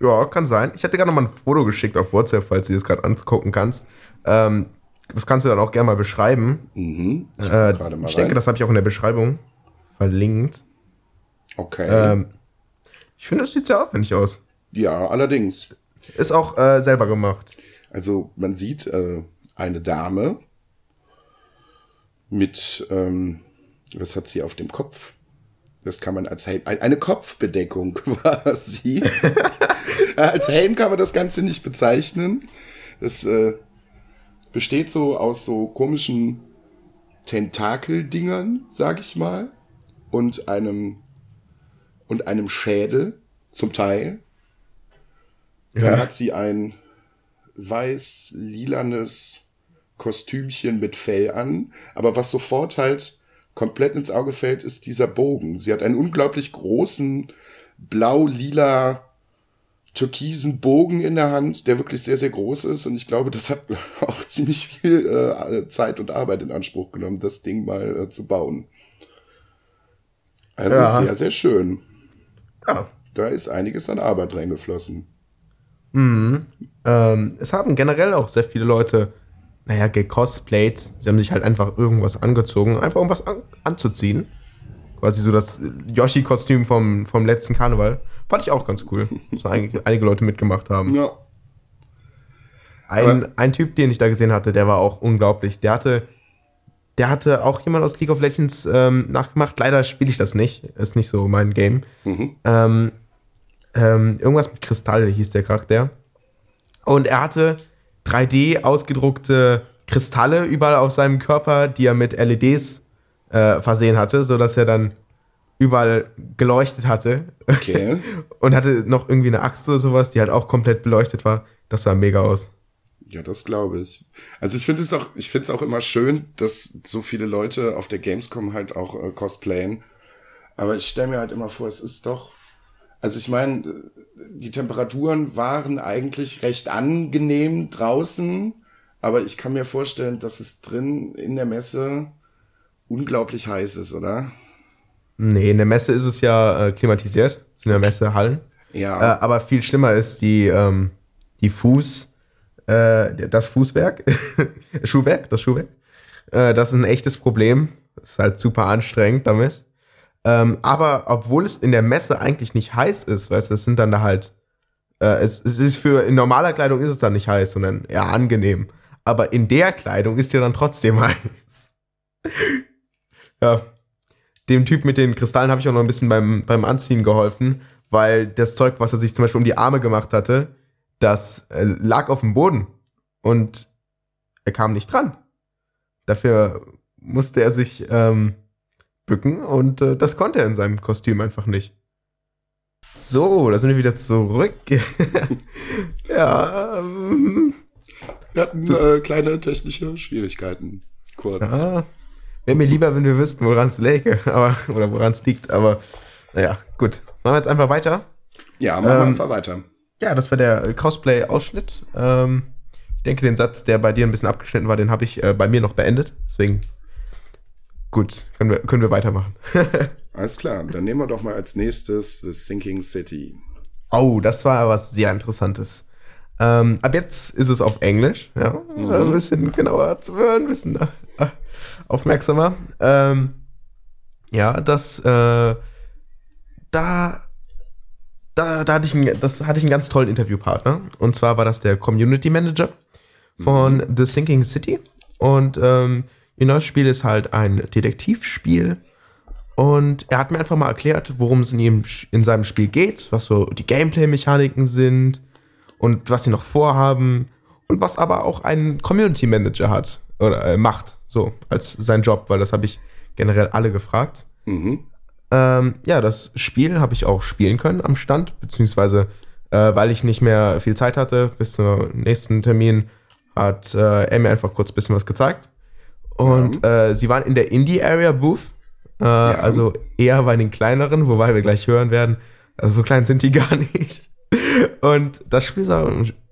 Ja, kann sein. Ich hätte gerade noch mal ein Foto geschickt auf WhatsApp, falls du das gerade angucken kannst. Ähm, das kannst du dann auch gerne mal beschreiben. Mhm. Ich, Äh, mal ich denke, das habe ich auch in der Beschreibung verlinkt. Okay. Ähm, ich finde, es sieht sehr aufwendig aus. ja, allerdings. Ist auch äh, selber gemacht. Also man sieht äh, eine Dame mit, ähm, was hat sie auf dem Kopf? Das kann man als Helm, ein- eine Kopfbedeckung quasi. Als Helm kann man das Ganze nicht bezeichnen. Das äh, besteht so aus so komischen Tentakeldingern, sag ich mal, und einem und einem Schädel zum Teil. Dann Ja. hat sie ein weiß-lilanes Kostümchen mit Fell an. Aber was sofort halt komplett ins Auge fällt, ist dieser Bogen. Sie hat einen unglaublich großen blau-lila türkisen Bogen in der Hand, der wirklich sehr, sehr groß ist. Und ich glaube, das hat auch ziemlich viel äh, Zeit und Arbeit in Anspruch genommen, das Ding mal äh, zu bauen. Also Ja. sehr, sehr schön. Ja. Da ist einiges an Arbeit reingeflossen. Ähm, es haben generell auch sehr viele Leute, naja, gecosplayt. Sie haben sich halt einfach irgendwas angezogen, einfach um was an anzuziehen. Quasi so das Yoshi-Kostüm vom, vom letzten Karneval. Fand ich auch ganz cool, dass da einige, Leute mitgemacht haben. Ja. Ein, ein Typ, den ich da gesehen hatte, der war auch unglaublich. Der hatte, der hatte auch jemand aus League of Legends ähm, nachgemacht. Leider spiele ich das nicht. Ist nicht so mein Game. Mhm. Ähm, ähm, irgendwas mit Kristall hieß der Charakter. Und er hatte 3D ausgedruckte Kristalle überall auf seinem Körper, die er mit LEDs äh, versehen hatte, sodass er dann überall geleuchtet hatte. Okay. Und hatte noch irgendwie eine Axt oder sowas, die halt auch komplett beleuchtet war. Das sah mega aus. Ja, das glaube ich. Also ich finde es auch, ich finde es auch immer schön, dass so viele Leute auf der Gamescom halt auch äh, cosplayen. Aber ich stelle mir halt immer vor, es ist doch, also ich meine, die Temperaturen waren eigentlich recht angenehm draußen, aber ich kann mir vorstellen, dass es drin in der Messe unglaublich heiß ist, oder? Nee, in der Messe ist es ja äh, klimatisiert. Das sind ja Messehallen. Ja. Äh, aber viel schlimmer ist die, ähm, die Fuß, äh, das Fußwerk, Schuhwerk, das Schuhwerk. Äh, das ist ein echtes Problem. Ist halt super anstrengend damit. Ähm, aber obwohl es in der Messe eigentlich nicht heiß ist, weißt du, es sind dann da halt, äh, es, es ist für, in normaler Kleidung ist es dann nicht heiß, sondern eher angenehm. Aber in der Kleidung ist ja dann trotzdem heiß. ja. Dem Typ mit den Kristallen habe ich auch noch ein bisschen beim, beim Anziehen geholfen, weil das Zeug, was er sich zum Beispiel um die Arme gemacht hatte, das äh, lag auf dem Boden und er kam nicht dran. Dafür musste er sich ähm, bücken und äh, das konnte er in seinem Kostüm einfach nicht. So, da sind wir wieder zurück. ja, ähm, Wir hatten äh, kleine technische Schwierigkeiten. Kurz. ja. Wäre mir lieber, wenn wir wüssten, woran es läge, aber, oder woran es liegt, aber naja, gut. Machen wir jetzt einfach weiter. Ja, machen wir Ähm, einfach weiter. Ja, das war der Cosplay-Ausschnitt. Ähm, ich denke, den Satz, der bei dir ein bisschen abgeschnitten war, den habe ich äh, bei mir noch beendet. Deswegen, gut, können wir, können wir weitermachen. Alles klar, dann nehmen wir doch mal als nächstes The Sinking City. oh, das war was sehr Interessantes. Ähm, ab jetzt ist es auf Englisch, ja. Ein bisschen genauer zu hören, ein bisschen äh, aufmerksamer. Ähm, ja, das, äh, da, da, da hatte ich einen, das hatte ich einen ganz tollen Interviewpartner. Und zwar war das der Community Manager von The Sinking City. Und ähm, ihr neues Spiel ist halt ein Detektivspiel. Und er hat mir einfach mal erklärt, worum es in, ihm, in seinem Spiel geht, was so die Gameplay-Mechaniken sind und was sie noch vorhaben und was aber auch ein Community Manager hat oder äh, macht, so als sein Job, weil das habe ich generell alle gefragt. Mhm. Ähm, ja, das Spiel habe ich auch spielen können am Stand, beziehungsweise äh, weil ich nicht mehr viel Zeit hatte bis zum nächsten Termin, hat äh, er mir einfach kurz ein bisschen was gezeigt. Und äh, sie waren in der Indie-Area-Booth, äh, also eher bei den kleineren, wobei wir gleich hören werden, also so klein sind die gar nicht. Und das Spiel sah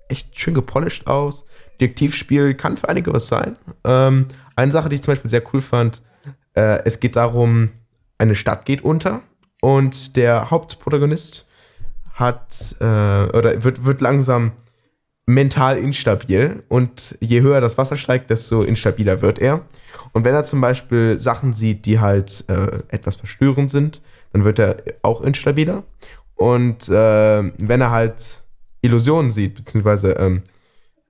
echt schön gepolished aus. Detektivspiel kann für einige was sein. Ähm, eine Sache, die ich zum Beispiel sehr cool fand, äh, es geht darum, eine Stadt geht unter und der Hauptprotagonist hat äh, oder wird, wird langsam mental instabil und je höher das Wasser steigt, desto instabiler wird er. Und wenn er zum Beispiel Sachen sieht, die halt äh, etwas verstörend sind, dann wird er auch instabiler. Und äh, wenn er halt Illusionen sieht, beziehungsweise ähm,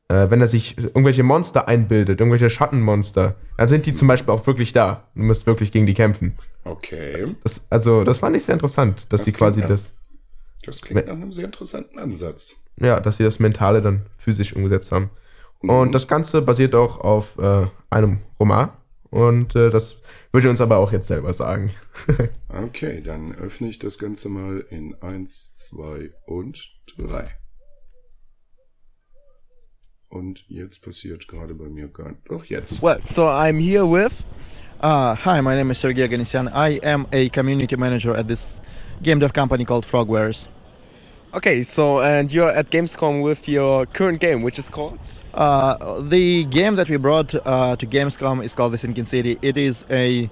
äh, wenn er sich irgendwelche Monster einbildet, irgendwelche Schattenmonster, dann sind die zum Beispiel auch wirklich da. Du musst wirklich gegen die kämpfen. Okay. Das, also, das fand ich sehr interessant, dass Das sie quasi ja- das, Das klingt nach einem sehr interessanten Ansatz. Ja, dass sie das Mentale dann physisch umgesetzt haben. Und das Ganze basiert auch auf äh, einem Roman. Und äh, das würde ich uns aber auch jetzt selber sagen. Okay, dann öffne ich das Ganze mal in 1, 2 und 3. Und jetzt passiert gerade bei mir gar Doch, jetzt. Well, so I'm here with. Uh, hi, my name is Sergey Aganesian. I am a community manager at this game dev company called Frogwares. Okay, so and you're at Gamescom with your current game, which is called. Uh, the game that we brought uh, to Gamescom is called The Sinking City. It is a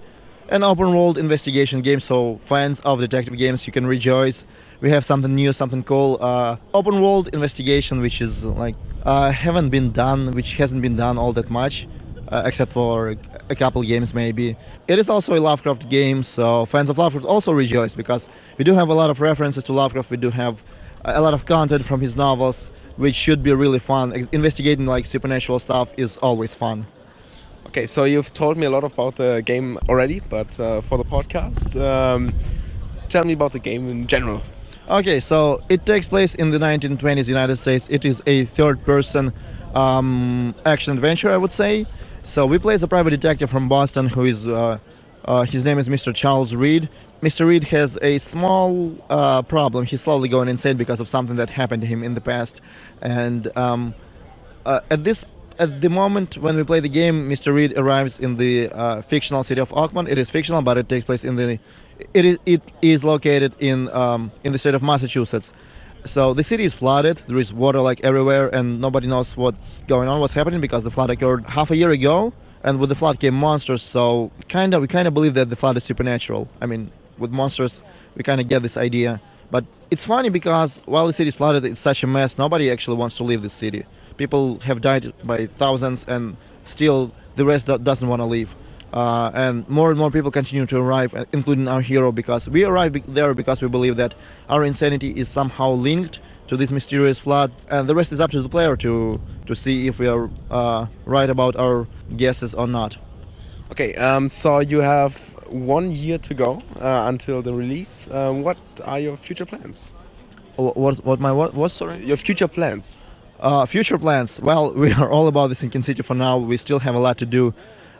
an open world investigation game, so fans of detective games, you can rejoice. We have something new, something cool. Uh, open world investigation, which is like uh, haven't been done, which hasn't been done all that much, uh, except for a couple games maybe. It is also a Lovecraft game, so fans of Lovecraft also rejoice because we do have a lot of references to Lovecraft. We do have a lot of content from his novels, which should be really fun. Investigating like supernatural stuff is always fun. Okay, so you've told me a lot about the game already, but uh, for the podcast, um, tell me about the game in general. Okay, so it takes place in the 1920s United States. It is a third-person um, action adventure, I would say. So we play as a private detective from Boston who is, uh, uh, his name is Mr. Charles Reed. Mr. Reed has a small uh, problem. He's slowly going insane because of something that happened to him in the past, and um, uh, at this at the moment when we play the game, Mr. Reed arrives in the uh, fictional city of Oakmont. It is fictional, but it takes place in the it is it is located in um, in the state of Massachusetts. So the city is flooded. There is water like everywhere, and nobody knows what's going on, what's happening because the flood occurred half a year ago, and with the flood came monsters. So kind of we kind of believe that the flood is supernatural. I mean, with monsters, we kind of get this idea. But it's funny because while the city is flooded, it's such a mess. Nobody actually wants to leave the city. People have died by thousands, and still the rest doesn't want to leave. Uh, and more and more people continue to arrive, uh, including our hero, because we arrive there because we believe that our insanity is somehow linked to this mysterious flood, and the rest is up to the player to to see if we are uh, right about our guesses or not. Okay, um, so you have one year to go uh, until the release. Um, what are your future plans? What what my what what sorry? Your future plans. Uh, future plans. Well, we are all about the Sinking City for now. We still have a lot to do.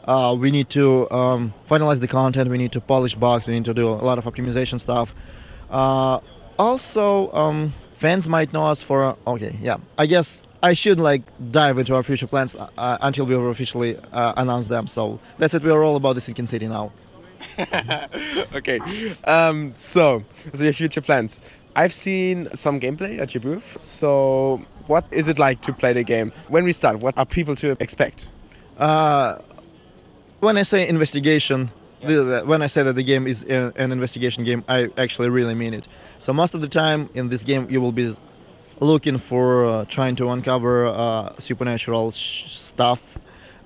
Uh, we need to um, finalize the content. We need to polish bugs. We need to do a lot of optimization stuff. Uh, also, um, fans might know us for. Okay, yeah. I guess I should like dive into our future plans uh, uh, until we officially uh, announce them. So that's it. We are all about the Sinking City now. okay, um, so so your future plans. I've seen some gameplay at your booth. So what is it like to play the game? When we start, what are people to expect? Uh, when I say investigation, the, the- when I say that the game is a, an investigation game, I actually really mean it. So most of the time in this game, you will be looking for uh, trying to uncover uh, supernatural sh- stuff.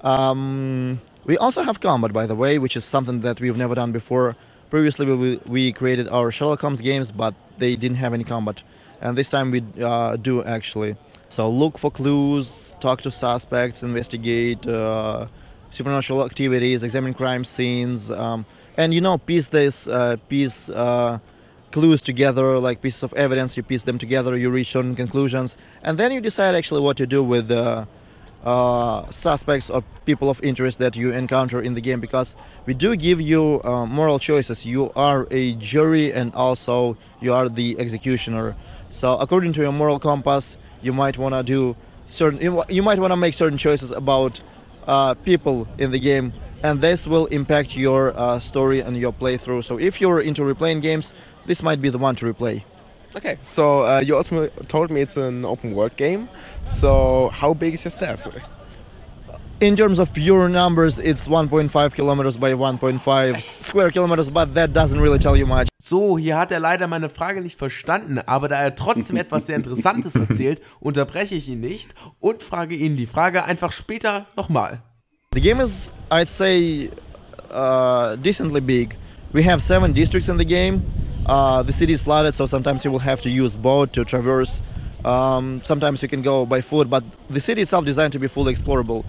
Um, we also have combat, by the way, which is something that we've never done before. Previously, we, we created our Sherlock Holmes games, but they didn't have any combat, and this time we uh, do actually. So look for clues, talk to suspects, investigate uh, supernatural activities, examine crime scenes, um, and you know piece this uh, piece uh, clues together, like pieces of evidence. You piece them together, you reach certain conclusions, and then you decide actually what to do with the uh, suspects or people of interest that you encounter in the game. Because we do give you uh, moral choices. You are a jury, and also you are the executioner. So according to your moral compass, you might want to do certain. You, might want to make certain choices about uh, people in the game and this will impact your uh, story and your playthrough. So if you're into replaying games, this might be the one to replay. Okay, so uh, you also told me it's an open world game. So how big is your staff? In terms of pure numbers, it's 1.5 kilometers by 1.5 square kilometers, but that doesn't really tell you much. So, hier hat er leider meine Frage nicht verstanden, aber da er trotzdem etwas sehr Interessantes erzählt, unterbreche ich ihn nicht und frage ihn die Frage einfach später nochmal. The game is, I'd say, uh, decently big. We have seven districts in the game. Uh, the city is flooded, so sometimes you will have to use boat to traverse. Um, sometimes you can go by foot, but the city itself designed to be fully explorable.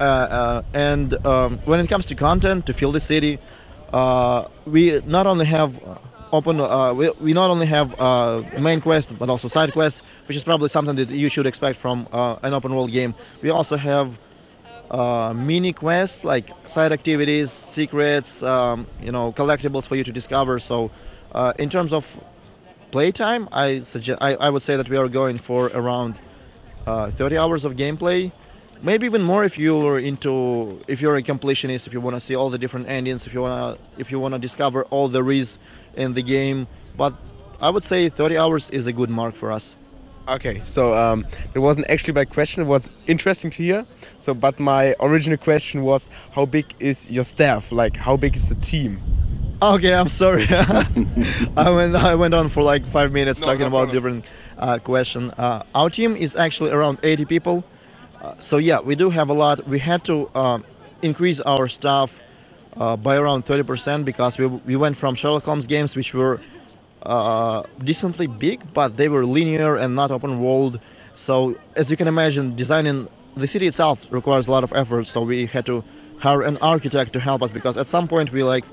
Uh, uh, and um, when it comes to content to fill the city, uh, we not only have open, uh, we, we not only have uh, main quest but also side quests, which is probably something that you should expect from uh, an open world game. We also have uh, mini quests like side activities, secrets, um, you know, collectibles for you to discover. So, uh, in terms of playtime, I suggest I, I would say that we are going for around uh, 30 hours of gameplay, maybe even more if you're into if you're a completionist, if you want to see all the different endings, if you wanna if you wanna discover all there is in the game. But I would say 30 hours is a good mark for us. Okay, so um, it wasn't actually my question. It was interesting to hear. So, but my original question was, how big is your staff? Like, how big is the team? Okay, I'm sorry. I went I went on for like five minutes No, talking no about problem. different uh, question. Uh, our team is actually around 80 people. Uh, so yeah, we do have a lot. We had to um, increase our staff uh, by around 30% because we we went from Sherlock Holmes games, which were uh, decently big, but they were linear and not open world. So as you can imagine, designing the city itself requires a lot of effort. So we had to hire an architect to help us because at some point we like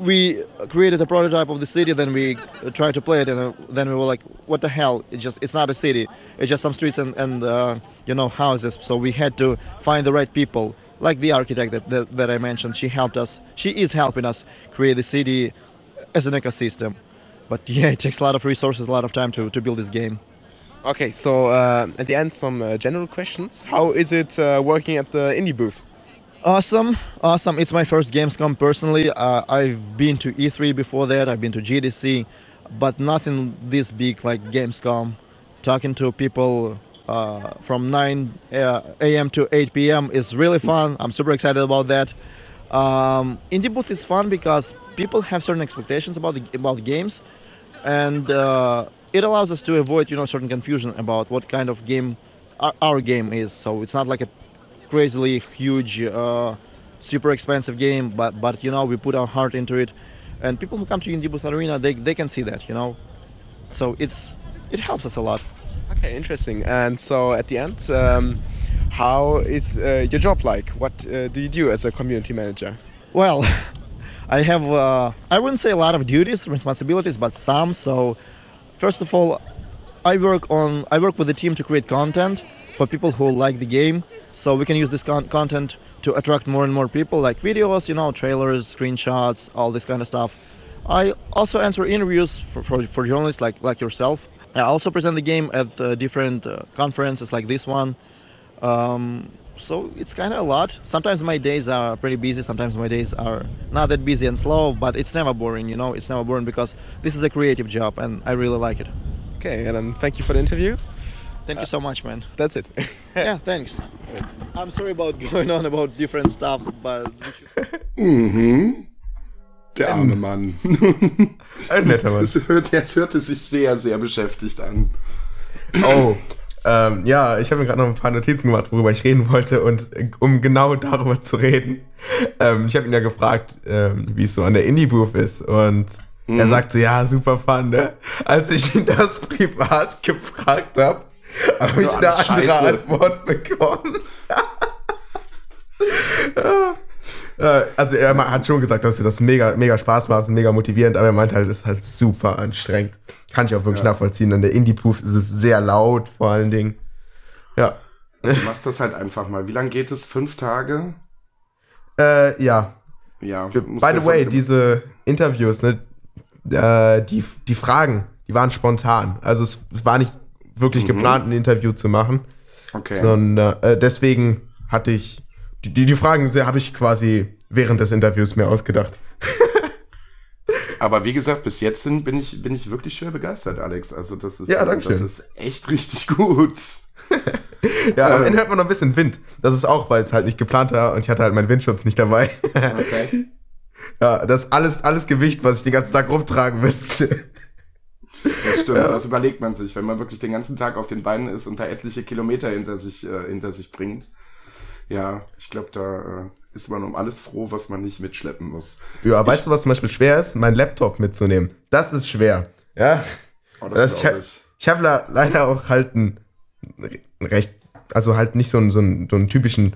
we created a prototype of the city then we tried to play it and then we were like what the hell? It's just it's not a city. It's just some streets and, and uh, you know houses. So we had to find the right people like the architect that, that, that i mentioned. She helped us. She is helping us create the city as an ecosystem. But yeah it takes a lot of resources a lot of time to, to build this game. Okay, so uh, at the end, some uh, general questions. How is it uh, working at the indie booth? Awesome, awesome. It's my first Gamescom personally. Uh, I've been to E3 before that, I've been to GDC, but nothing this big like Gamescom. Talking to people uh, from 9 uh, a.m. to 8 p.m. is really fun. I'm super excited about that. Um, Indie booth is fun because people have certain expectations about the about games, and uh, it allows us to avoid you know certain confusion about what kind of game our, our game is. So it's not like a crazily huge, uh, super expensive game, but but you know we put our heart into it, and people who come to Indie Booth Arena they, they can see that you know, so it's it helps us a lot. Okay, interesting. And so at the end, um, how is uh, your job like? What uh, do you do as a community manager? Well, I have uh, I wouldn't say a lot of duties, responsibilities, but some. So first of all, I work on I work with the team to create content for people who like the game, so we can use this con- content to attract more and more people, like videos, you know, trailers, screenshots, all this kind of stuff. I also answer interviews for, for, for journalists like like yourself. I also present the game at uh, different uh, conferences like this one. Um, so it's kind of a lot. Sometimes my days are pretty busy. Sometimes my days are not that busy and slow, but it's never boring. You know, it's never boring because this is a creative job and I really like it. Okay, and thank you for the interview. Thank you so much, man. That's it. Yeah, thanks. I'm sorry about going on about different stuff, but Mhm. Der arme Mann. Ein netter Mann. Das hört, jetzt hört es sich sehr, sehr beschäftigt an. Oh, ähm, ja, ich habe mir gerade noch ein paar Notizen gemacht, worüber ich reden wollte. Und äh, um genau darüber zu reden, ähm, ich habe ihn ja gefragt, ähm, wie es so an der Indie-Booth ist. Und er sagt so, ja, super fun, ne? Als ich ihn das privat gefragt habe, habe ich Ja, eine andere scheiße. Antwort bekommen. Äh, also er hat schon gesagt, dass dir das mega, mega Spaß macht und mega motivierend, aber er meint halt, es ist halt super anstrengend. Kann ich auch wirklich nachvollziehen. Und der Indie-Proof ist es sehr laut, vor allen Dingen. Ja. Du machst das halt einfach mal. Wie lange geht es? Fünf Tage? Äh, ja. Ja. By musst the way, diese Interviews, ne, äh, die, die Fragen, die waren spontan. Also es war nicht wirklich geplant, ein Interview zu machen, Okay. sondern äh, deswegen hatte ich, die, die, die Fragen habe ich quasi während des Interviews mir ausgedacht. Aber wie gesagt, bis jetzt bin ich, bin ich wirklich schwer begeistert, Alex. Also das ist, Ja, das ist echt richtig gut. Ja, am Ähm. Ende hört man noch ein bisschen Wind. Das ist auch, weil es halt nicht geplant war und ich hatte halt meinen Windschutz nicht dabei. Okay. ja, das ist alles, alles Gewicht, was ich den ganzen Tag rumtragen müsste. Das stimmt, das überlegt man sich, wenn man wirklich den ganzen Tag auf den Beinen ist und da etliche Kilometer hinter sich, äh, hinter sich bringt. Ja, ich glaube, da äh, ist man um alles froh, was man nicht mitschleppen muss. Ja, weißt du, was zum Beispiel schwer ist? Mein Laptop mitzunehmen. Das ist schwer. Ja. Oh, Das, das ich ich. ich habe la- leider auch halt einen recht, also halt nicht so einen, so einen, so einen typischen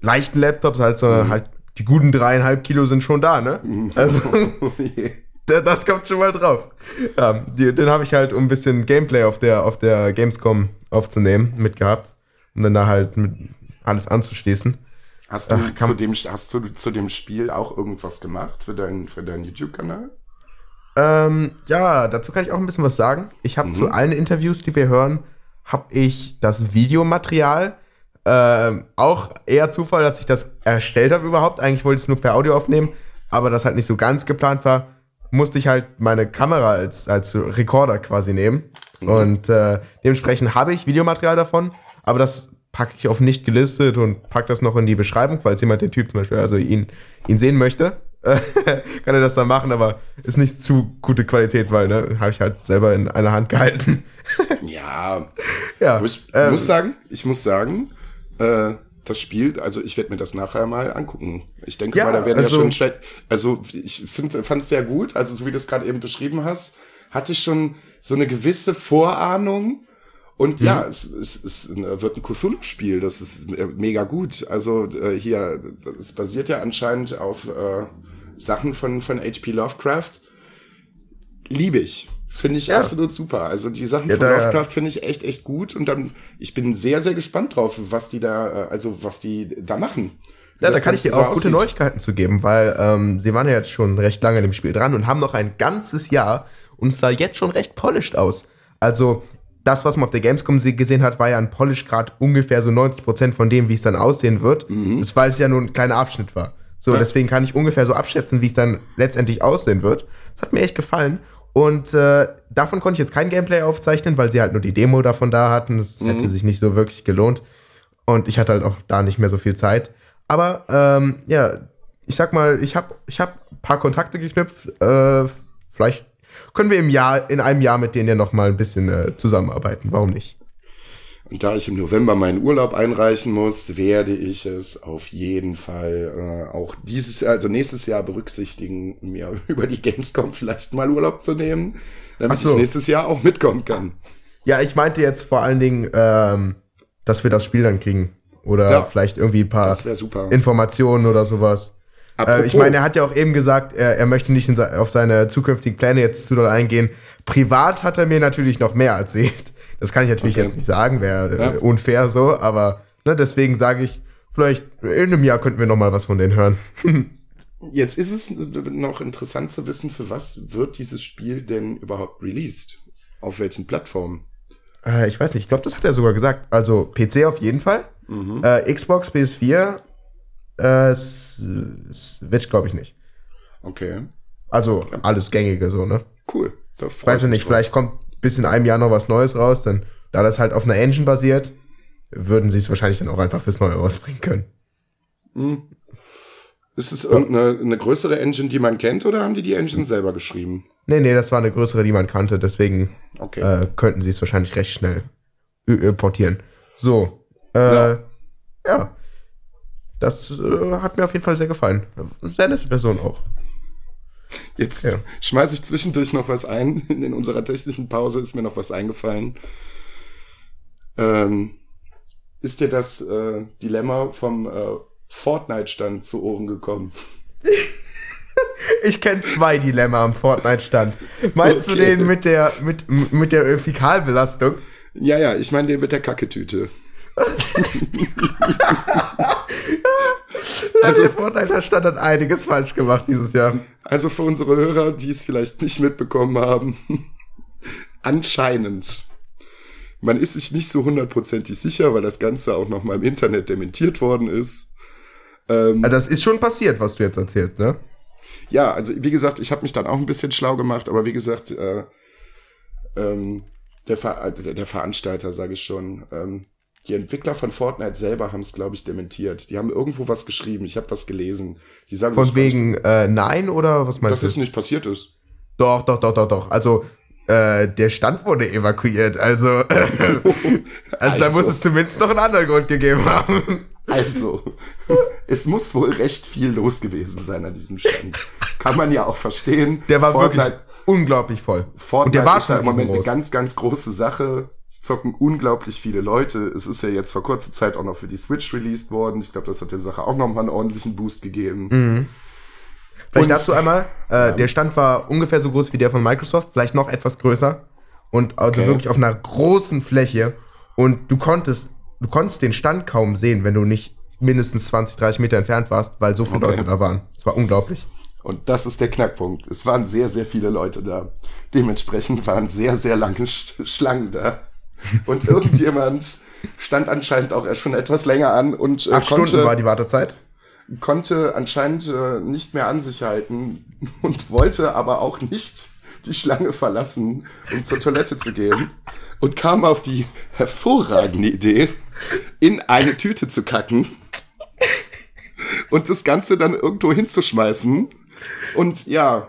leichten Laptop, halt, sondern Mhm. halt die guten dreieinhalb Kilo sind schon da, ne? Also Oh je. Da- das kommt schon mal drauf. Ja, die, den habe ich halt, um ein bisschen Gameplay auf der, auf der Gamescom aufzunehmen, mitgehabt. Und dann da halt alles anzuschließen. Hast du, Ach, zu dem, hast du zu dem Spiel auch irgendwas gemacht für deinen, für deinen YouTube-Kanal? Ähm, ja, dazu kann ich auch ein bisschen was sagen. Ich habe zu allen Interviews, die wir hören, habe ich das Videomaterial. Ähm, auch eher Zufall, dass ich das erstellt habe überhaupt. Eigentlich wollte ich es nur per Audio aufnehmen, aber das halt nicht so ganz geplant war, musste ich halt meine Kamera als, als Recorder quasi nehmen. Und äh, dementsprechend habe ich Videomaterial davon, aber das packe ich auf nicht gelistet und packe das noch in die Beschreibung, falls jemand den Typ zum Beispiel, also ihn, ihn sehen möchte. kann er das dann machen, aber ist nicht zu gute Qualität, weil, ne, habe ich halt selber in einer Hand gehalten. Ja, ja, ich ähm, muss sagen, ich muss sagen, äh, das Spiel, also ich werde mir das nachher mal angucken. Ich denke Ja, mal, da werden also- ja schon schle- also ich fand es sehr gut, also so wie du es gerade eben beschrieben hast, hatte ich schon so eine gewisse Vorahnung. Und ja, Mhm. es, es, es wird ein Cthulhu-Spiel, das ist mega gut. Also äh, hier, es basiert ja anscheinend auf äh, Sachen von, von H.P. Lovecraft. Liebe ich. Finde ich Ja. absolut super. Also die Sachen Ja, von Lovecraft finde ich echt, echt gut. Und dann, ich bin sehr, sehr gespannt drauf, was die da, äh, also was die da machen. Ja, da kann ich dir so auch gute aussieht. Neuigkeiten zu geben, weil ähm, sie waren ja jetzt schon recht lange in dem Spiel dran und haben noch ein ganzes Jahr und es sah jetzt schon recht polished aus. Also das, was man auf der Gamescom se- gesehen hat, war ja ein Polish-Grad ungefähr so 90% von dem, wie es dann aussehen wird. Das, weil es ja nur ein kleiner Abschnitt war. So, deswegen kann ich ungefähr so abschätzen, wie es dann letztendlich aussehen wird. Das hat mir echt gefallen. Und äh, davon konnte ich jetzt kein Gameplay aufzeichnen, weil sie halt nur die Demo davon da hatten. Das hätte sich nicht so wirklich gelohnt. Und ich hatte halt auch da nicht mehr so viel Zeit. Aber ähm, ja, ich sag mal, ich habe ich hab ein paar Kontakte geknüpft. Äh, vielleicht können wir im Jahr, in einem Jahr mit denen ja noch mal ein bisschen äh, zusammenarbeiten. Warum nicht? Und da ich im November meinen Urlaub einreichen muss, werde ich es auf jeden Fall äh, auch dieses Jahr, also nächstes Jahr berücksichtigen, mir über die Gamescom vielleicht mal Urlaub zu nehmen, damit so. ich nächstes Jahr auch mitkommen kann. Ja, ich meinte jetzt vor allen Dingen, ähm, dass wir das Spiel dann kriegen. Oder Ja. vielleicht irgendwie ein paar. Informationen oder sowas. Äh, Apropos- ich meine, er hat ja auch eben gesagt, er, er möchte nicht auf seine zukünftigen Pläne jetzt zu doll eingehen. Privat hat er mir natürlich noch mehr erzählt. Das kann ich natürlich Okay. jetzt nicht sagen, wäre äh, Ja. unfair so, aber ne, deswegen sage ich, vielleicht in einem Jahr könnten wir noch mal was von denen hören. Jetzt ist es noch interessant zu wissen, für was wird dieses Spiel denn überhaupt released? Auf welchen Plattformen? Äh, ich weiß nicht, ich glaube, das hat er sogar gesagt. Also PC auf jeden Fall. Äh, Xbox, PS4, äh, Switch glaube ich nicht. Okay, Also alles gängige so, ne? cool. Da Weiß ich nicht, vielleicht kommt bis in einem Jahr noch was Neues raus, denn da das halt auf einer Engine basiert, würden sie es wahrscheinlich dann auch einfach fürs Neue rausbringen können. Ist es irgendeine eine größere Engine, die man kennt, oder haben die die Engine selber geschrieben? Nee, nee, das war eine größere, die man kannte, deswegen Okay. äh, könnten sie es wahrscheinlich recht schnell äh, portieren. So, äh, Ja. ja. Das äh, hat mir auf jeden Fall sehr gefallen. Sehr nette Person auch. Jetzt Ja. schmeiße ich zwischendurch noch was ein. In unserer technischen Pause ist mir noch was eingefallen. Ähm, ist dir das äh, Dilemma vom, äh, Fortnite-Stand zu Ohren gekommen. Ich kenne zwei Dilemma am Fortnite-Stand. Meinst du Okay. den mit der, mit, mit der Fäkalbelastung? Ja, ja, ich meine den mit der Kacketüte. Also, der Fortnite-Stand hat einiges falsch gemacht dieses Jahr. Also für unsere Hörer, die es vielleicht nicht mitbekommen haben, anscheinend. Man ist sich nicht so hundertprozentig sicher, weil das Ganze auch nochmal im Internet dementiert worden ist. Ähm, Also, das ist schon passiert, was du jetzt erzählst, ne? ja, also wie gesagt, ich habe mich dann auch ein bisschen schlau gemacht, aber wie gesagt, äh, ähm, der, Ver der Veranstalter, sage ich schon, ähm, die Entwickler von Fortnite selber haben es, glaube ich, dementiert. Die haben irgendwo was geschrieben, ich habe was gelesen. Die sagen, Von wegen äh, nein oder was meinst dass du? es nicht passiert ist. Doch, doch, doch, doch, doch. Also, äh, der Stand wurde evakuiert. Also, also, da Also. muss es zumindest noch einen anderen Grund gegeben haben. Also, es muss wohl recht viel los gewesen sein an diesem Stand. Kann man ja auch verstehen. Der war Fortnite, wirklich unglaublich voll. Fortnite Und der war ist schon im Moment eine riesengroß. ganz, ganz große Sache. Es zocken unglaublich viele Leute. Es ist ja jetzt vor kurzer Zeit auch noch für die Switch released worden. Ich glaube, das hat der Sache auch nochmal einen ordentlichen Boost gegeben. Mhm. Vielleicht Und- dazu einmal, äh, der Stand war ungefähr so groß wie der von Microsoft, vielleicht noch etwas größer. Und also Okay. wirklich auf einer großen Fläche. Und du konntest, du konntest den Stand kaum sehen, wenn du nicht mindestens 20, 30 Meter entfernt warst, weil so viele Okay. Leute da waren. Es war unglaublich. Und das ist der Knackpunkt. Es waren sehr, sehr viele Leute da. Dementsprechend waren sehr, sehr lange Sch Schlangen da. Und irgendjemand stand anscheinend auch erst schon etwas länger an und äh, Acht konnte, Stunden war die Wartezeit. konnte anscheinend äh, nicht mehr an sich halten und wollte aber auch nicht die Schlange verlassen, um zur Toilette zu gehen und kam auf die hervorragende Idee, in eine Tüte zu kacken und das Ganze dann irgendwo hinzuschmeißen. Und ja,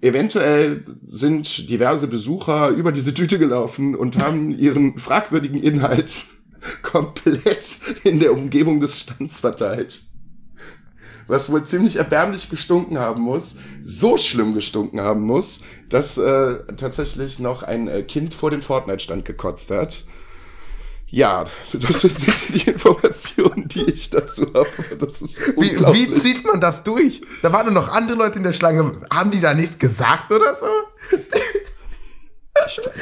eventuell sind diverse Besucher über diese Tüte gelaufen und haben ihren fragwürdigen Inhalt komplett in der Umgebung des Stands verteilt was wohl ziemlich erbärmlich gestunken haben muss, so schlimm gestunken haben muss, dass äh, tatsächlich noch ein äh, Kind vor dem Fortnite-Stand gekotzt hat. Ja, das sind die Informationen, die ich dazu habe. Wie, wie zieht man das durch? Da waren nur noch andere Leute in der Schlange. Haben die da nichts gesagt oder so?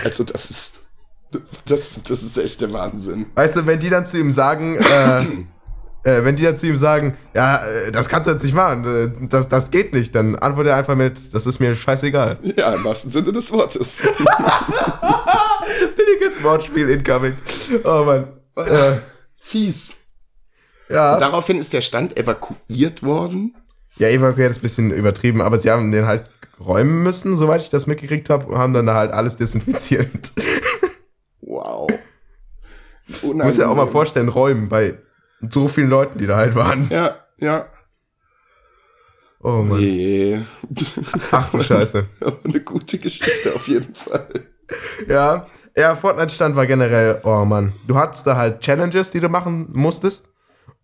Also das ist, das, das ist echt der Wahnsinn. Weißt du, wenn die dann zu ihm sagen, äh, äh, wenn die dann zu ihm sagen, ja, äh, das kannst du jetzt nicht machen, äh, das, das geht nicht, dann antwortet er einfach mit, das ist mir scheißegal. Ja, im wahrsten Sinne des Wortes. Billiges Wortspiel incoming. Oh Mann. Äh, Fies. ja. Daraufhin ist der Stand evakuiert worden. Ja, evakuiert ist ein bisschen übertrieben, aber sie haben den halt räumen müssen, soweit ich das mitgekriegt habe, und haben dann da halt alles desinfiziert. Wow. Muss ja auch mal vorstellen, räumen bei so vielen Leuten, die da halt waren. Ja, ja. Oh Mann. Je. Ach du Scheiße. Aber eine gute Geschichte auf jeden Fall. Ja, ja, Fortnite-Stand war generell, oh Mann. Du hattest da halt Challenges, die du machen musstest.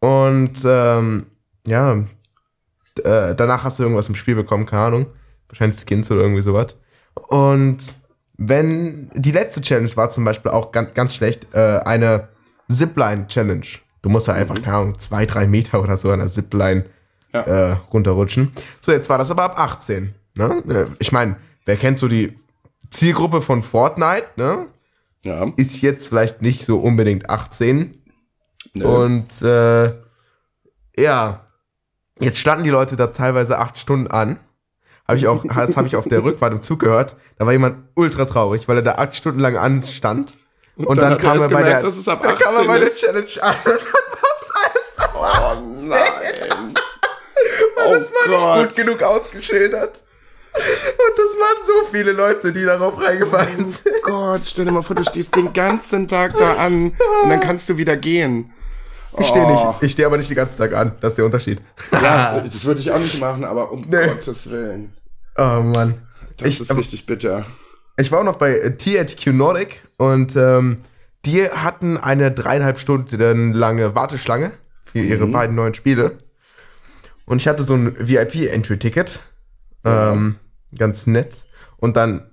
Und ähm, ja, äh, danach hast du irgendwas im Spiel bekommen, keine Ahnung. Wahrscheinlich Skins oder irgendwie sowas. Und wenn die letzte Challenge war zum Beispiel auch ganz, ganz schlecht, äh, eine Zipline-Challenge. Du musst da einfach, keine Ahnung, zwei, drei Meter oder so an der Zipline Ja. äh, runterrutschen. So, jetzt war das aber ab 18. Ne? Äh, Ich meine, wer kennt so die Zielgruppe von Fortnite, ne? Ja. Ist jetzt vielleicht nicht so unbedingt 18. Ne. Und äh, ja, jetzt standen die Leute da teilweise acht Stunden an. Habe ich auch, das habe ich auf der Rückfahrt im Zug gehört. Da war jemand ultra traurig, weil er da acht Stunden lang anstand. Und, dann dann, er kam er bei gemerkt, der, dann kam er 18 bei der. Challenge an und dann war es alles Oh nein. das war oh nicht Gott. gut genug ausgeschildert. Und das waren so viele Leute, die darauf reingefallen sind. Oh Gott, stell dir mal vor, du stehst den ganzen Tag da an und dann kannst du wieder gehen. Ich stehe nicht, Oh. ich stehe aber nicht den ganzen Tag an. Das ist der Unterschied. Ja, das würde ich auch nicht machen, aber um Nee. Gottes Willen. Oh Mann. Das Ich- ist aber- richtig bitter. Ich war auch noch bei äh, THQ Nordic und ähm, die hatten eine dreieinhalb Stunden lange Warteschlange für ihre beiden neuen Spiele. Und ich hatte so ein VIP-Entry-Ticket. Ähm, ganz nett. Und dann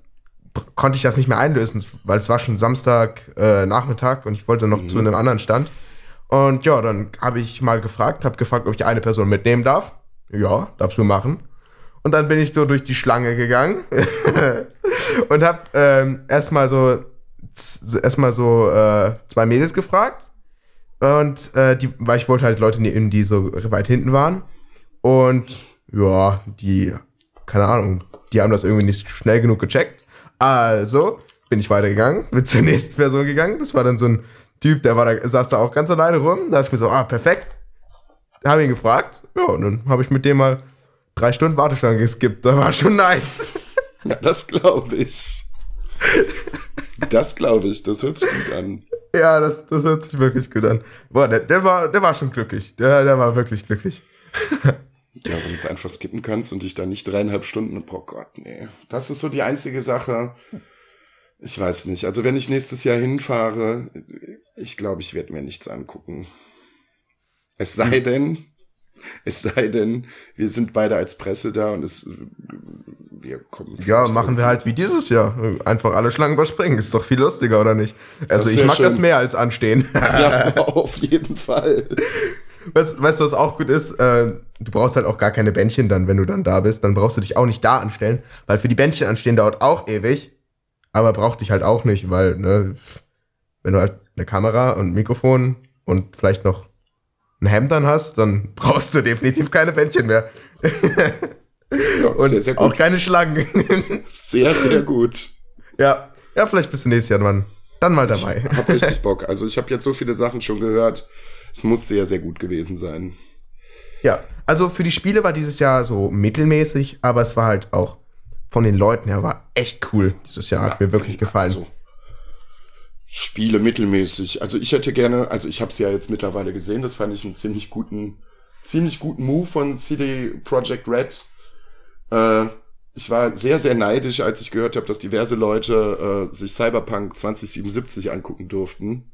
konnte ich das nicht mehr einlösen, weil es war schon Samstag äh, Nachmittag und ich wollte noch zu einem anderen Stand. Und ja, dann habe ich mal gefragt, habe gefragt, ob ich eine Person mitnehmen darf. Ja, darfst du machen. Und dann bin ich so durch die Schlange gegangen und habe ähm, erstmal so erstmal so äh, zwei Mädels gefragt und äh, die, weil ich wollte halt Leute nehmen, die so weit hinten waren und ja, die keine Ahnung, die haben das irgendwie nicht schnell genug gecheckt. Also bin ich weitergegangen, bin zur nächsten Person gegangen. Das war dann so ein Typ, der war da, saß da auch ganz alleine rum. Da dachte ich mir so, ah, perfekt. Habe ihn gefragt. Ja, und dann habe ich mit dem mal drei Stunden Warteschlange geskippt. Das war schon nice. Ja, das glaube ich. Das glaube ich, das hört sich gut an. Ja, das, das hört sich wirklich gut an. Boah, der, der, war, der war schon glücklich. Der, der war wirklich glücklich. Ja, wenn du es einfach skippen kannst und dich da nicht dreieinhalb Stunden, oh Gott, nee. Das ist so die einzige Sache. Ich weiß nicht. Also wenn ich nächstes Jahr hinfahre, ich glaube, ich werde mir nichts angucken. Es sei denn, es sei denn, wir sind beide als Presse da und es, wir kommen. Ja, machen wir halt wie dieses Jahr. Einfach alle Schlangen überspringen. Ist doch viel lustiger, oder nicht? Also Das ich mag das schön. mehr als anstehen. Ja, auf jeden Fall. Weißt, weißt du, was auch gut ist? Äh, du brauchst halt auch gar keine Bändchen dann, wenn du dann da bist. Dann brauchst du dich auch nicht da anstellen, weil für die Bändchen anstehen dauert auch ewig. Aber braucht dich halt auch nicht, weil, ne, wenn du halt eine Kamera und ein Mikrofon und vielleicht noch ein Hemd dann hast, dann brauchst du definitiv keine Bändchen mehr. Ja, Und sehr, sehr auch keine Schlangen. Sehr, sehr gut. ja. Ja, vielleicht bist du nächstes Jahr dann, dann mal dabei. Hab richtig Bock. Also ich habe jetzt so viele Sachen schon gehört. Es muss sehr, sehr gut gewesen sein. Ja, also für die Spiele war dieses Jahr so mittelmäßig, aber es war halt auch von den Leuten her war echt cool. Dieses Jahr hat mir wirklich gefallen. Also, Spiele mittelmäßig. Also ich hätte gerne, also ich habe es ja jetzt mittlerweile gesehen, das fand ich einen ziemlich guten, ziemlich guten Move von CD Projekt Red. Äh, ich war sehr, sehr neidisch, als ich gehört habe, dass diverse Leute äh, sich Cyberpunk 2077 angucken durften.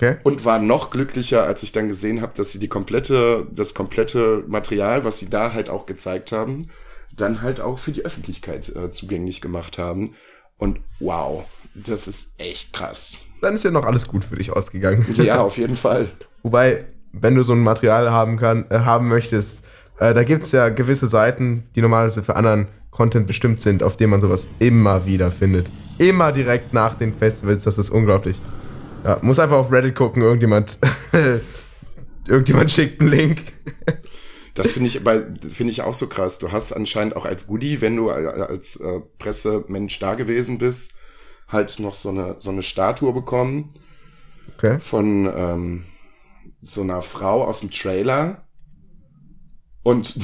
Okay. Und war noch glücklicher, als ich dann gesehen habe, dass sie die komplette, das komplette Material, was sie da halt auch gezeigt haben, dann halt auch für die Öffentlichkeit äh, zugänglich gemacht haben. Und wow, das ist echt krass. Dann ist ja noch alles gut für dich ausgegangen. Ja, auf jeden Fall. Wobei, wenn du so ein Material haben kann, äh, haben möchtest, äh, da gibt's ja gewisse Seiten, die normalerweise für anderen Content bestimmt sind, auf denen man sowas immer wieder findet. Immer direkt nach den Festivals, das ist unglaublich. Ja, muss einfach auf Reddit gucken, irgendjemand, irgendjemand schickt einen Link. Das finde ich, finde ich auch so krass. Du hast anscheinend auch als Goodie, wenn du als äh, Pressemensch da gewesen bist, halt noch so eine, so eine Statue bekommen Okay. von ähm, so einer Frau aus dem Trailer. Und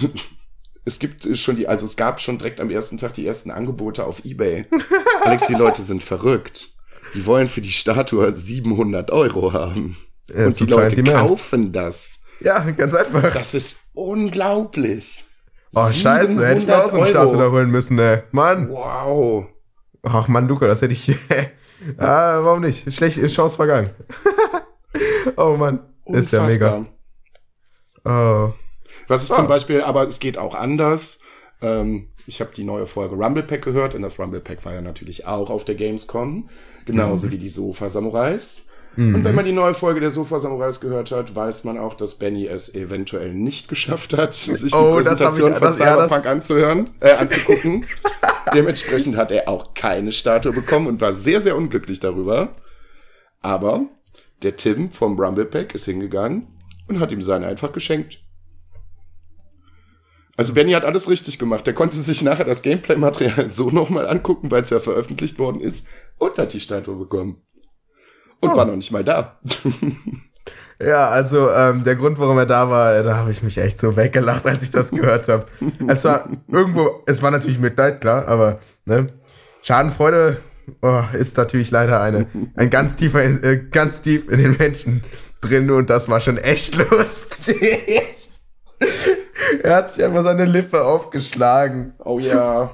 es gibt schon die, also es gab schon direkt am ersten Tag die ersten Angebote auf Ebay. Alex, die Leute sind verrückt. Die wollen für die Statue 700 Euro haben. Ja, Und die Leute kaufen das. Ja, ganz einfach. Das ist unglaublich. Oh, scheiße, hätte ich mir auch so eine 700 Statue da holen müssen, ne? Mann. Wow. Ach, Mann, Luca, das hätte ich. ah, warum nicht? Schlecht, Chance vergangen. oh, Mann. Ist ja mega. Oh. Was ist Ah. zum Beispiel, aber es geht auch anders. Ähm, ich habe die neue Folge Rumble Pack gehört und das Rumble Pack war ja natürlich auch auf der Gamescom. Genauso wie die Sofa Samurais. Und wenn man die neue Folge der Sofa Samurais gehört hat, weiß man auch, dass Benny es eventuell nicht geschafft hat, sich die Oh, Präsentation ich- von das- ja, Cyberpunk anzuhören, äh, anzugucken. Dementsprechend hat er auch keine Statue bekommen und war sehr, sehr unglücklich darüber. Aber der Tim vom Rumble Pack ist hingegangen und hat ihm seine einfach geschenkt. Also Benny hat alles richtig gemacht. Der konnte sich nachher das Gameplay-Material so nochmal angucken, weil es ja veröffentlicht worden ist und hat die Statue bekommen. Und war noch nicht mal da. Ja, also ähm, der Grund, warum er da war, da habe ich mich echt so weggelacht, als ich das gehört habe. Es war irgendwo, es war natürlich Mitleid, klar, aber ne, Schadenfreude oh, ist natürlich leider eine ein ganz tiefer, äh, ganz tief in den Menschen drin und das war schon echt lustig. Er hat sich einfach seine Lippe aufgeschlagen. Oh ja.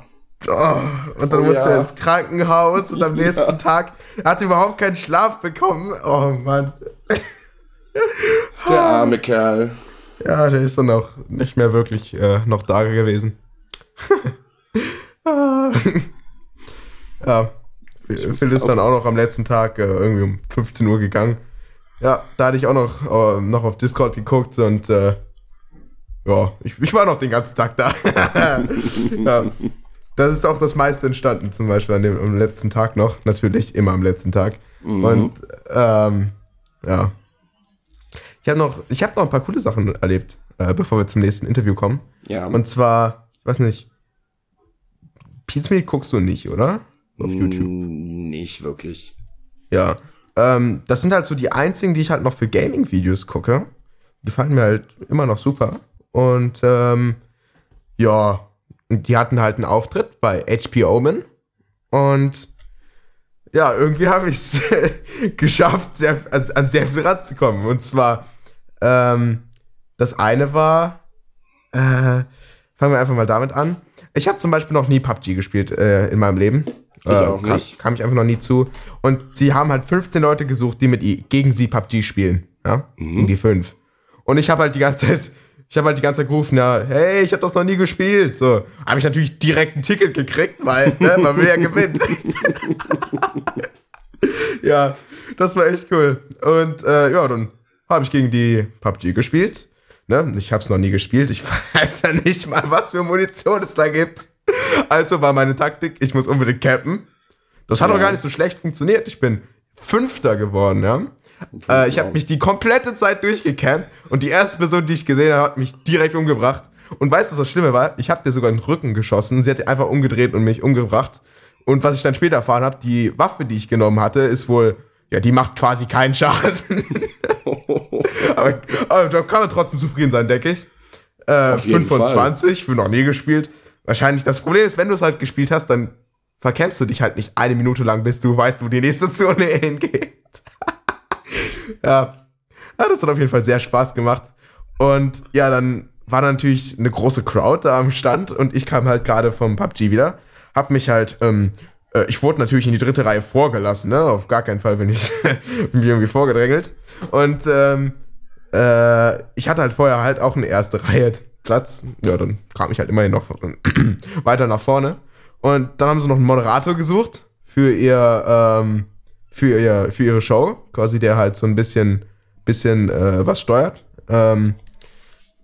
Oh, und dann Oh, musste ja. er ins Krankenhaus und am nächsten Tag hat er überhaupt keinen Schlaf bekommen. Oh Mann. Der arme Kerl. Ja, der ist dann auch nicht mehr wirklich äh, noch da gewesen. Ja, Phil Phil ist dann auch noch am letzten Tag äh, irgendwie um 15 Uhr gegangen. Ja, da hatte ich auch noch, äh, noch auf Discord geguckt und äh, ja, ich, ich war noch den ganzen Tag da. ja. Das ist auch das meiste entstanden, zum Beispiel an dem am letzten Tag noch. Natürlich, immer am letzten Tag. Und ähm, ja. Ich habe noch, ich hab noch ein paar coole Sachen erlebt, äh, bevor wir zum nächsten Interview kommen. Ja. Und zwar, weiß nicht, Pizmeet guckst du nicht, oder? Auf YouTube. Mm, Nicht wirklich. Ja. Ähm, das sind halt so die einzigen, die ich halt noch für Gaming-Videos gucke. Die fanden mir halt immer noch super. Und ähm, ja, die hatten halt einen Auftritt bei HP Omen. Und ja, irgendwie habe ich es geschafft, sehr, also an sehr viel ranzukommen. Und zwar, ähm, das eine war, äh, fangen wir einfach mal damit an. Ich habe zum Beispiel noch nie PUBG gespielt äh, in meinem Leben. Ich äh, auch kam, nicht. kam ich einfach noch nie zu. Und sie haben halt 15 Leute gesucht, die mit gegen sie PUBG spielen. Ja, gegen die fünf. Und ich habe halt die ganze Zeit, ich habe halt die ganze Zeit gerufen, ja, hey, ich habe das noch nie gespielt. So, habe ich natürlich direkt ein Ticket gekriegt, weil ne, man will ja gewinnen. ja, das war echt cool. Und äh, ja, dann habe ich gegen die PUBG gespielt. Ne? Ich habe es noch nie gespielt. Ich weiß ja nicht mal, was für Munition es da gibt. Also war meine Taktik, ich muss unbedingt campen. Das hat auch gar nicht so schlecht funktioniert. Ich bin Fünfter geworden, ja. Äh, ich habe mich die komplette Zeit durchgecampt und die erste Person, die ich gesehen habe, hat mich direkt umgebracht. Und weißt du, was das Schlimme war? Ich habe dir sogar in den Rücken geschossen. Sie hat einfach umgedreht und mich umgebracht. Und was ich dann später erfahren habe, die Waffe, die ich genommen hatte, ist wohl, ja, die macht quasi keinen Schaden. aber, aber da kann man trotzdem zufrieden sein, denke ich. Äh, Auf jeden 25, für noch nie gespielt. Wahrscheinlich das Problem ist, wenn du es halt gespielt hast, dann verkämpfst du dich halt nicht eine Minute lang, bis du weißt, wo die nächste Zone hingeht. ja. ja, das hat auf jeden Fall sehr Spaß gemacht. Und ja, dann war natürlich eine große Crowd da am Stand und ich kam halt gerade vom PUBG wieder. Hab mich halt, ähm, äh, ich wurde natürlich in die dritte Reihe vorgelassen, ne? Auf gar keinen Fall bin ich irgendwie vorgedrängelt. Und ähm, äh, ich hatte halt vorher halt auch eine erste Reihe Platz. Ja, dann kam ich halt immerhin noch weiter nach vorne. Und dann haben sie noch einen Moderator gesucht für ihr, ähm, für ihr, für ihre Show, quasi der halt so ein bisschen, bisschen äh, was steuert. Ähm,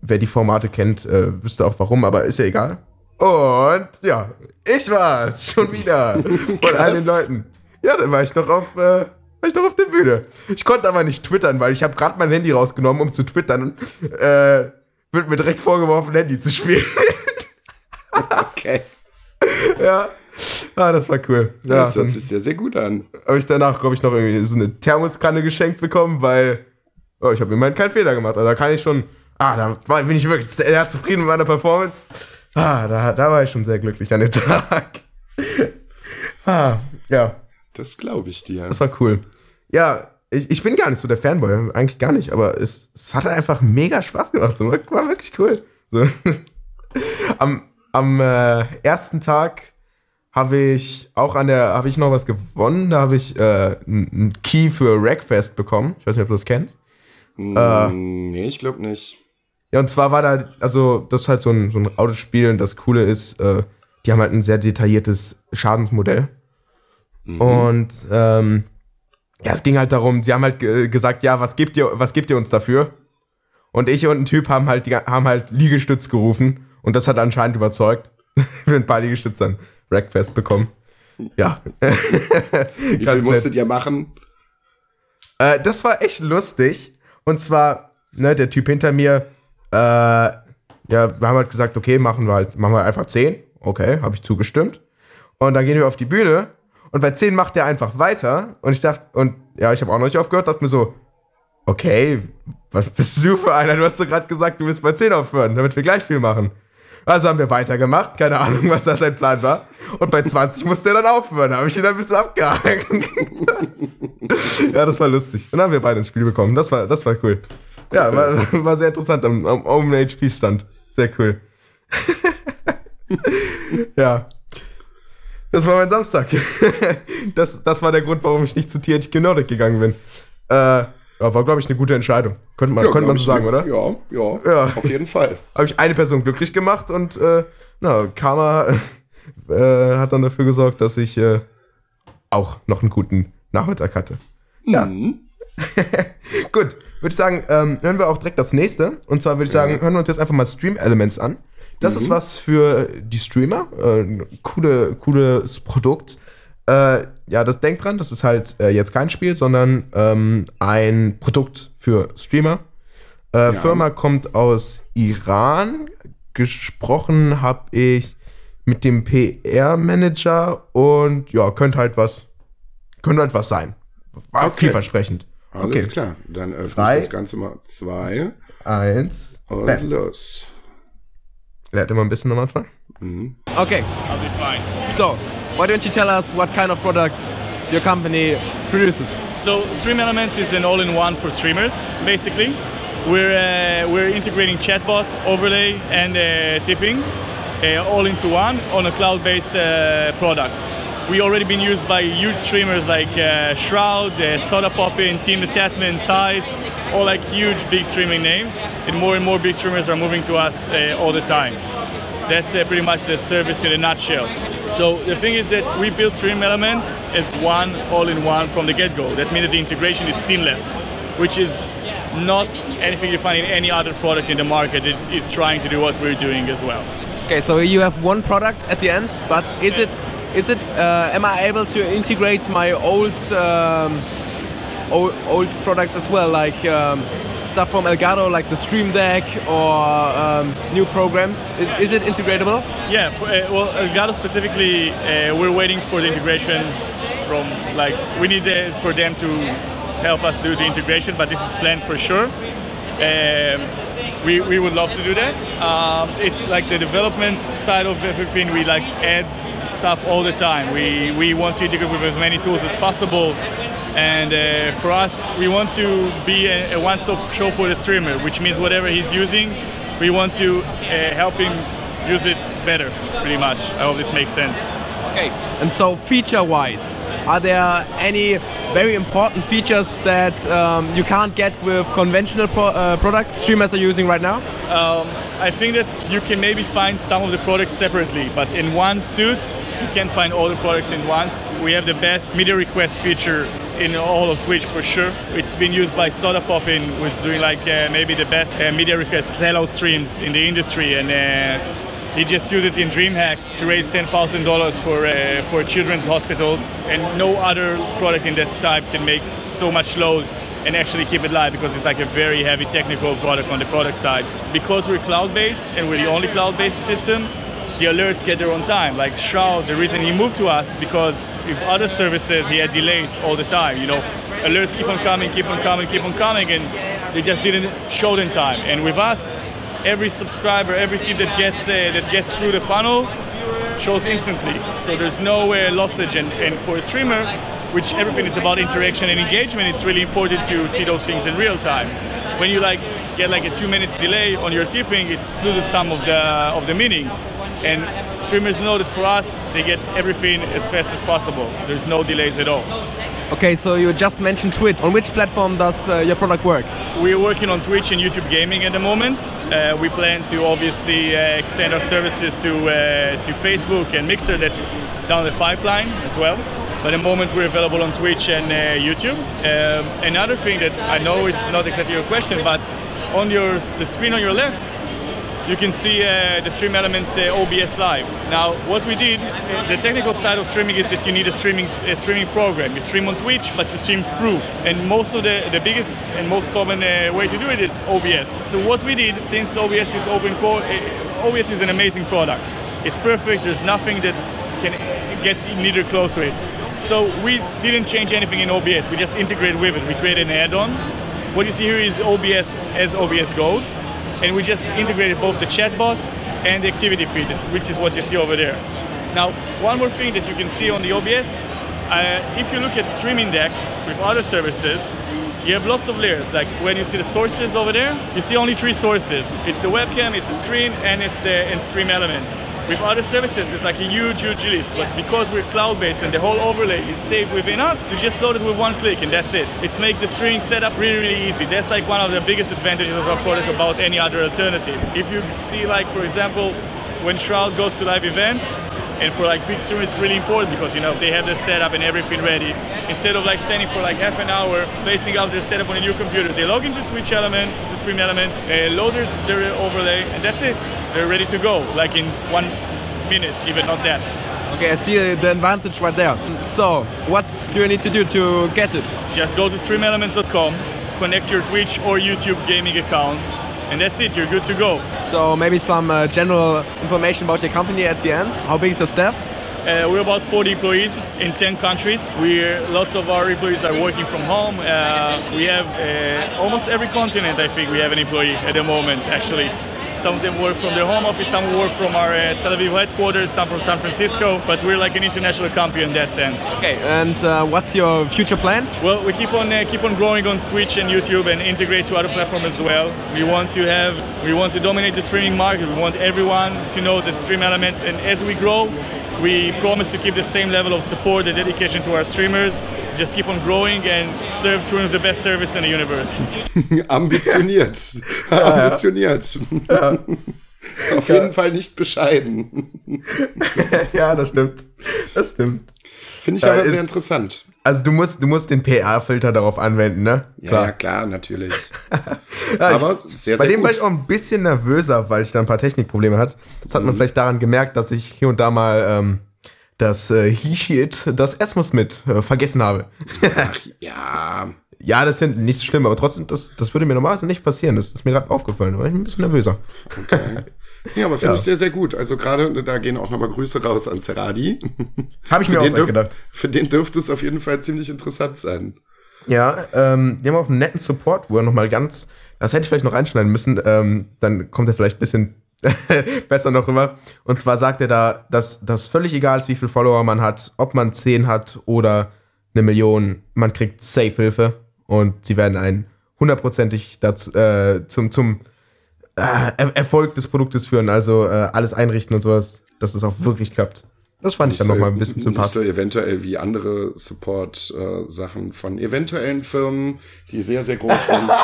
wer die Formate kennt, äh, wüsste auch warum, aber ist ja egal. Und ja, ich war's schon wieder von all den Leuten. Ja, dann war ich noch auf, äh, war ich noch auf der Bühne. Ich konnte aber nicht twittern, weil ich habe gerade mein Handy rausgenommen, um zu twittern. Und, äh, wird mir direkt vorgeworfen, Handy zu spielen. Okay. ja. Ah, das war cool. Ja, Das hört sich sehr, sehr gut an. habe ich danach, glaube ich, noch irgendwie so eine Thermoskanne geschenkt bekommen, weil oh, ich habe immerhin keinen Fehler gemacht. Also da kann ich schon, ah, da war, bin ich wirklich sehr zufrieden mit meiner Performance. Ah, da, da war ich schon sehr glücklich an dem Tag. ah, ja, Das glaube ich dir. das war cool. Ja, ich, ich bin gar nicht so der Fanboy, eigentlich gar nicht, aber es, es hat einfach mega Spaß gemacht. War wirklich cool. So. am am äh, ersten Tag habe ich auch an der, habe ich noch was gewonnen. Da habe ich äh, einen Key für Wreckfest bekommen. Ich weiß nicht, ob du das kennst. Mm, nee, ich glaube nicht. Ja, und zwar war da, also das ist halt so ein, so ein Autospiel und das Coole ist, äh, die haben halt ein sehr detailliertes Schadensmodell. Und ähm, ja, es ging halt darum, sie haben halt ge gesagt, ja, was gebt ihr, was gebt ihr uns dafür? Und ich und ein Typ haben halt, haben halt Liegestütz gerufen und das hat anscheinend überzeugt. Wir ein paar Liegestütze an Rackfest bekommen. Ja. Wie viel musstet ihr machen? Äh, das war echt lustig. Und zwar, ne, der Typ hinter mir, äh, ja, wir haben halt gesagt, okay, machen wir halt, machen wir einfach 10. Okay, habe ich zugestimmt. Und dann gehen wir auf die Bühne und bei 10 macht er einfach weiter. Und ich dachte, und ja, ich habe auch noch nicht aufgehört, dachte mir so, okay, was bist du für einer? Du hast doch gerade gesagt, du willst bei 10 aufhören, damit wir gleich viel machen. Also haben wir weitergemacht, keine Ahnung, was da sein Plan war. Und bei 20 musste er dann aufhören, da habe ich ihn ein bisschen abgehakt. ja, das war lustig. Und dann haben wir beide ins Spiel bekommen. Das war, das war cool. Ja, war, war sehr interessant am, am Omen HP Stand. Sehr cool. ja. Das war mein Samstag. das, das war der Grund, warum ich nicht zu THQ Nordic gegangen bin. Äh, ja, war, glaube ich, eine gute Entscheidung. Könnte man, könnte glaub man so sagen, oder? Ja, ja, Ja. auf jeden Fall. Habe ich eine Person glücklich gemacht und äh, na, Karma äh, hat dann dafür gesorgt, dass ich äh, auch noch einen guten Nachmittag hatte. Ja. Mhm. Gut, würde ich sagen, ähm, hören wir auch direkt das nächste. Und zwar würde ich sagen, hören wir uns jetzt einfach mal Stream Elements an. Das ist was für die Streamer. Äh, ein coole, cooles Produkt. Äh, ja, das denkt dran, das ist halt äh, jetzt kein Spiel, sondern ähm, ein Produkt für Streamer. Äh, Firma kommt aus Iran. Gesprochen habe ich mit dem PR-Manager und ja, könnte halt was, könnte halt was sein. War Okay. vielversprechend. Alles Okay. klar. Dann öffne Drei. ich das Ganze mal zwei Eins. und Bam. los. Lernt immer ein bisschen am Anfang. Okay. I'll be fine. So, why don't you tell us what kind of products your company produces? So Stream Elements is an all-in-one for streamers. Basically, we're uh, we're integrating chatbot, overlay, and uh, tipping uh, all into one on a cloud-based uh, product. We've already been used by huge streamers like uh, Shroud, uh, Soda Poppin, Team Tatman, Tides, all like huge big streaming names. And more and more big streamers are moving to us all the time. That's pretty much the service in a nutshell. So the thing is that we build Stream Elements as one all-in-one from the get-go. That means that the integration is seamless, which is not anything you find in any other product in the market that is trying to do what we're doing as well. Okay, so you have one product at the end, but is it is it uh, am I able to integrate my old um, old, old products as well, like um, stuff from Elgato, like the Stream Deck or um, new programs? Is, is it integratable? Yeah, for, uh, well, Elgato specifically, uh, we're waiting for the integration from, like, we need uh, for them to help us do the integration, but this is planned for sure. Um, we, we would love to do that. Um, it's like the development side of everything, we like add stuff all the time. We, we want to integrate with as many tools as possible. And uh, for us, we want to be a, a one-stop shop for the streamer, which means whatever he's using, we want to uh, help him use it better, pretty much. I hope this makes sense. Okay. And so feature-wise, are there any very important features that um, you can't get with conventional pro- uh, products streamers are using right now? Um, I think that you can maybe find some of the products separately, but in one suit, you can find all the products in once. We have the best media request feature in all of Twitch for sure. It's been used by Soda Poppin, who's doing like uh, maybe the best uh, media request sellout streams in the industry, and uh, he just used it in DreamHack to raise ten thousand dollars for uh, for children's hospitals, and no other product in that type can make so much load and actually keep it live because it's like a very heavy technical product on the product side. Because we're cloud-based and we're the only cloud-based system, the alerts get there on time. Like Shroud, the reason he moved to us because with other services he had delays all the time. You know, alerts keep on coming, keep on coming, keep on coming, and they just didn't show in time. And with us, every subscriber, every team that gets uh, that gets through the funnel shows instantly. So there's no uh, lossage, and, and for a streamer, which everything is about interaction and engagement, it's really important to see those things in real time. When you like get like a two minutes delay on your tipping, it loses some of the of the meaning. And streamers know that for us, they get everything as fast as possible. There's no delays at all. Okay, so you just mentioned Twitch. On which platform does uh, your product work? We're working on Twitch and YouTube Gaming at the moment. Uh, we plan to obviously uh, extend our services to uh, to Facebook and Mixer. That's down the pipeline as well. But at the moment, we're available on Twitch and uh, YouTube. Um, another thing that I know it's not exactly your question, but on your the screen on your left, you can see uh, the Stream Elements uh, OBS Live. Now, what we did, uh, the technical side of streaming is that you need a streaming a streaming program. You stream on Twitch, but you stream through. And most of the, the biggest and most common uh, way to do it is OBS. So what we did, since OBS is open core, uh, OBS is an amazing product. It's perfect. There's nothing that can get neither close to it. So we didn't change anything in OBS. We just integrated with it. We created an add-on. What you see here is OBS as OBS goes and we just integrated both the chatbot and the activity feed, which is what you see over there. Now, one more thing that you can see on the OBS, uh, if you look at Stream Index with other services, you have lots of layers. Like when you see the sources over there, you see only three sources. It's the webcam, it's the screen, and it's the and stream elements. With other services, it's like a huge, huge list. But because we're cloud-based and the whole overlay is saved within us, you just load it with one click and that's it. It's make the streaming setup really, really easy. That's like one of the biggest advantages of our product about any other alternative. If you see like, for example, when Shroud goes to live events, And for like big streamers, it's really important because you know they have the setup and everything ready. Instead of like standing for like half an hour, placing out their setup on a new computer, they log into Twitch Element, the Stream Element, uh, load their, their overlay, and that's it. They're ready to go, like in one minute, even not that. Okay, I see the advantage right there. So, what do you need to do to get it? Just go to streamelements.com, connect your Twitch or YouTube gaming account, and that's it. You're good to go. So, maybe some uh, general information about your company at the end. How big is your staff? Uh, we're about 40 employees in 10 countries. We're lots of our employees are working from home. Uh, we have uh, almost every continent. I think we have an employee at the moment. Actually, some of them work from their home office, some work from our uh, Tel Aviv headquarters, some from San Francisco. But we're like an international company in that sense. Okay, and uh, what's your future plans? Well, we keep on uh, keep on growing on Twitch and YouTube and integrate to other platforms as well. We want to have we want to dominate the streaming market. We want everyone to know that Stream Elements, and as we grow, we promise to keep the same level of support and dedication to our streamers. Just keep on growing and serve streamers the best service in the universe. Ambitioniert. Ambitioniert. Auf jeden Fall nicht bescheiden. ja, das stimmt. Das stimmt. Finde ich Ja, aber ist- sehr interessant. Also du musst, du musst den PR-Filter darauf anwenden, ne? Ja, ja, klar, natürlich. Ja, aber ich, sehr, bei sehr dem war gut. ich auch ein bisschen nervöser, weil ich da ein paar Technikprobleme hatte. Das hat man vielleicht daran gemerkt, dass ich hier und da mal ähm, das äh, He-Shit, das Esmus mit äh, vergessen habe. Ja, ja, das ist nicht so schlimm, aber trotzdem, das, das würde mir normalerweise nicht passieren. Das ist mir gerade aufgefallen, da war ich ein bisschen nervöser. ja aber finde Ja. ich sehr, sehr gut. Also gerade, da gehen auch nochmal Grüße raus an Zeradi. Habe ich mir auch dürf, gedacht. für den dürfte es auf jeden Fall ziemlich interessant sein. Ja, ähm, die haben auch einen netten Support, wo er nochmal ganz, das hätte ich vielleicht noch einschneiden müssen, ähm, dann kommt er vielleicht ein bisschen besser noch rüber. Und zwar sagt er da, dass das völlig egal ist, wie viele Follower man hat, ob man 10 hat oder eine Million, man kriegt Safe-Hilfe und sie werden einen hundertprozentig dazu, äh, zum, zum äh, Er- Erfolg des Produktes führen, also äh, alles einrichten und sowas, dass es auch wirklich klappt. Das fand ich dann nochmal ein bisschen sympathisch. eventuell wie andere Support-Sachen von eventuellen Firmen, die sehr, sehr groß sind.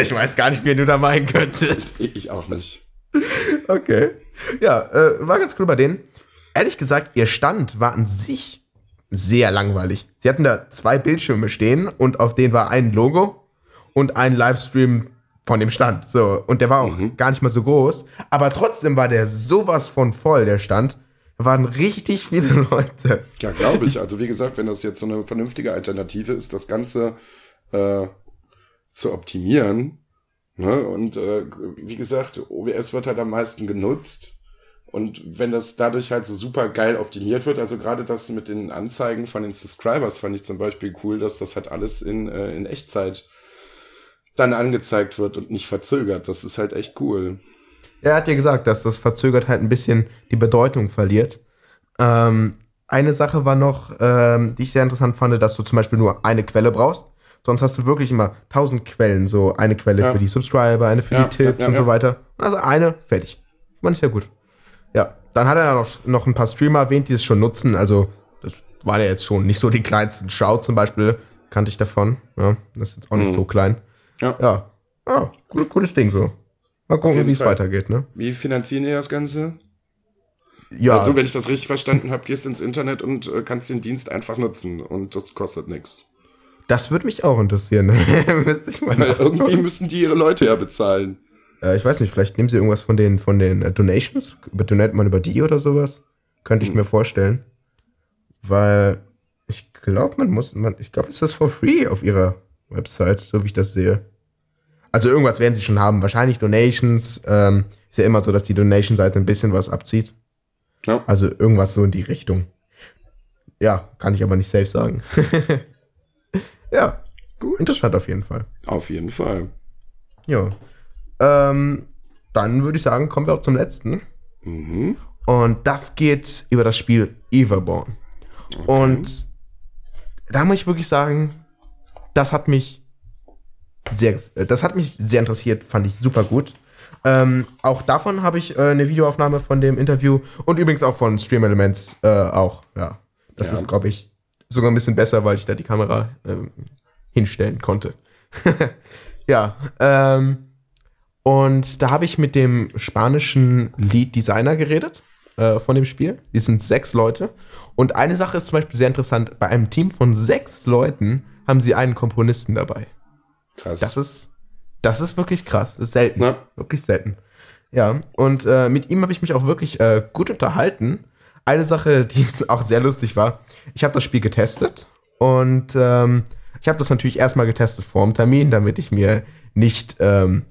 Ich weiß gar nicht, wen du da meinen könntest. ich auch nicht. Okay. Ja, äh, war ganz cool bei denen. Ehrlich gesagt, ihr Stand war an sich sehr langweilig. Sie hatten da zwei Bildschirme stehen und auf denen war ein Logo und ein Livestream von dem Stand. So, und der war auch gar nicht mal so groß, aber trotzdem war der sowas von voll, der Stand. Da waren richtig viele Leute. Ja, glaube ich. Also wie gesagt, wenn das jetzt so eine vernünftige Alternative ist, das Ganze äh, zu optimieren. Ne? Und äh, wie gesagt, OBS wird halt am meisten genutzt. Und wenn das dadurch halt so super geil optimiert wird, also gerade das mit den Anzeigen von den Subscribers fand ich zum Beispiel cool, dass das halt alles in, äh, in Echtzeit dann angezeigt wird und nicht verzögert. Das ist halt echt cool. Er hat ja gesagt, dass das verzögert halt ein bisschen die Bedeutung verliert. Ähm, eine Sache war noch, ähm, die ich sehr interessant fand, dass du zum Beispiel nur eine Quelle brauchst. Sonst hast du wirklich immer tausend Quellen. So eine Quelle Ja. für die Subscriber, eine für Ja, die Tipps ja, und so weiter. Also eine, fertig. Fand ich sehr gut. Ja, dann hat er noch, noch ein paar Streamer erwähnt, die es schon nutzen. Also, das waren ja jetzt schon nicht so die kleinsten. Shout zum Beispiel, kannte ich davon. Ja, das ist jetzt auch nicht Mhm. so klein. Ja. Ja, ja gut, cooles Ding so. Mal gucken, wie es weitergeht, ne? Wie finanzieren ihr das Ganze? Ja, Also, wenn ich das richtig verstanden habe, gehst ins Internet und äh, kannst den Dienst einfach nutzen und das kostet nichts. Das würde mich auch interessieren. Müsste ich mal Weil irgendwie müssen die ihre Leute ja bezahlen. äh, ich weiß nicht, vielleicht nehmen sie irgendwas von den, von den äh, Donations. Donate man über die oder sowas. Könnte ich mir vorstellen. Weil ich glaube, man muss, man, ich glaube, ist das for free auf ihrer Website, so wie ich das sehe. Also irgendwas werden sie schon haben. Wahrscheinlich Donations. Ähm, ist ja immer so, dass die Donation-Seite ein bisschen was abzieht. Ja. Also irgendwas so in die Richtung. Ja, kann ich aber nicht safe sagen. ja, Gut. interessant auf jeden Fall. Auf jeden Fall. Ja. Ähm, dann würde ich sagen, kommen wir auch zum letzten. Mhm. Und das geht über das Spiel Everborn. Und da muss ich wirklich sagen, das hat mich sehr, äh, das hat mich sehr interessiert, fand ich super gut. Ähm, auch davon habe ich äh, eine Videoaufnahme von dem Interview und übrigens auch von Stream Elements äh, auch. Ja, das Ja. ist, glaube ich, sogar ein bisschen besser, weil ich da die Kamera ähm, hinstellen konnte. ja, ähm, und da habe ich mit dem spanischen Lead Designer geredet. äh, von dem Spiel. Die sind sechs Leute. Und eine Sache ist zum Beispiel sehr interessant. Bei einem Team von sechs Leuten haben sie einen Komponisten dabei. Krass. Das ist, das ist wirklich krass. Das ist selten. Ja. Wirklich selten. Ja, und äh, mit ihm habe ich mich auch wirklich äh, gut unterhalten. Eine Sache, die jetzt auch sehr lustig war, ich habe das Spiel getestet und ähm, ich habe das natürlich erstmal getestet vor dem Termin, damit ich mir nicht ähm,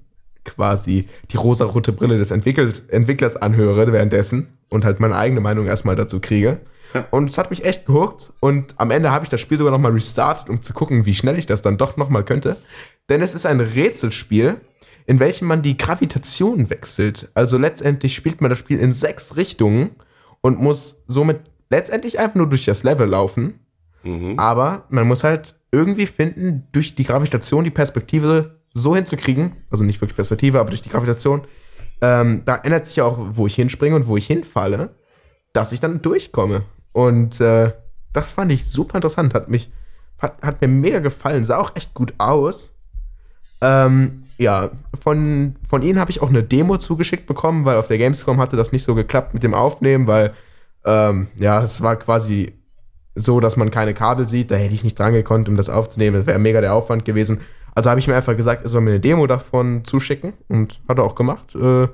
quasi die rosarote Brille des Entwicklers anhöre währenddessen und halt meine eigene Meinung erstmal dazu kriege. Und es hat mich echt gehuckt und am Ende habe ich das Spiel sogar nochmal restartet, um zu gucken, wie schnell ich das dann doch nochmal könnte. Denn es ist ein Rätselspiel, in welchem man die Gravitation wechselt. Also letztendlich spielt man das Spiel in sechs Richtungen und muss somit letztendlich einfach nur durch das Level laufen. Aber man muss halt irgendwie finden, durch die Gravitation die Perspektive so hinzukriegen, also nicht wirklich Perspektive, aber durch die Gravitation, ähm, da ändert sich ja auch, wo ich hinspringe und wo ich hinfalle, dass ich dann durchkomme. Und äh, das fand ich super interessant, hat mich, hat, hat mir mega gefallen, sah auch echt gut aus. Ähm, ja, von, von ihnen habe ich auch eine Demo zugeschickt bekommen, weil auf der Gamescom hatte das nicht so geklappt mit dem Aufnehmen, weil ähm, ja, es war quasi so, dass man keine Kabel sieht. Da hätte ich nicht dran gekonnt, um das aufzunehmen. Das wäre mega der Aufwand gewesen. Also habe ich mir einfach gesagt, er soll mir eine Demo davon zuschicken und hat er auch gemacht. Äh,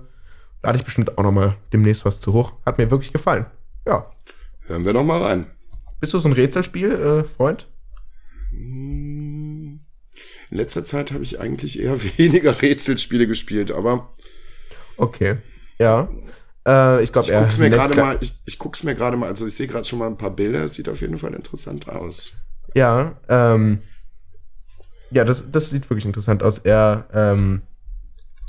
da hatte ich bestimmt auch noch mal demnächst was zu hoch. Hat mir wirklich gefallen. Ja. Hören wir doch mal rein. Bist du so ein Rätselspiel, äh, Freund? In letzter Zeit habe ich eigentlich eher weniger Rätselspiele gespielt, aber Okay. Ja. Äh, ich glaube, er guck's mir gerade mal, ich, ich guck's mir gerade mal, also ich sehe gerade schon mal ein paar Bilder, es sieht auf jeden Fall interessant aus. Ja, ähm, ja, das, das sieht wirklich interessant aus. Er ähm,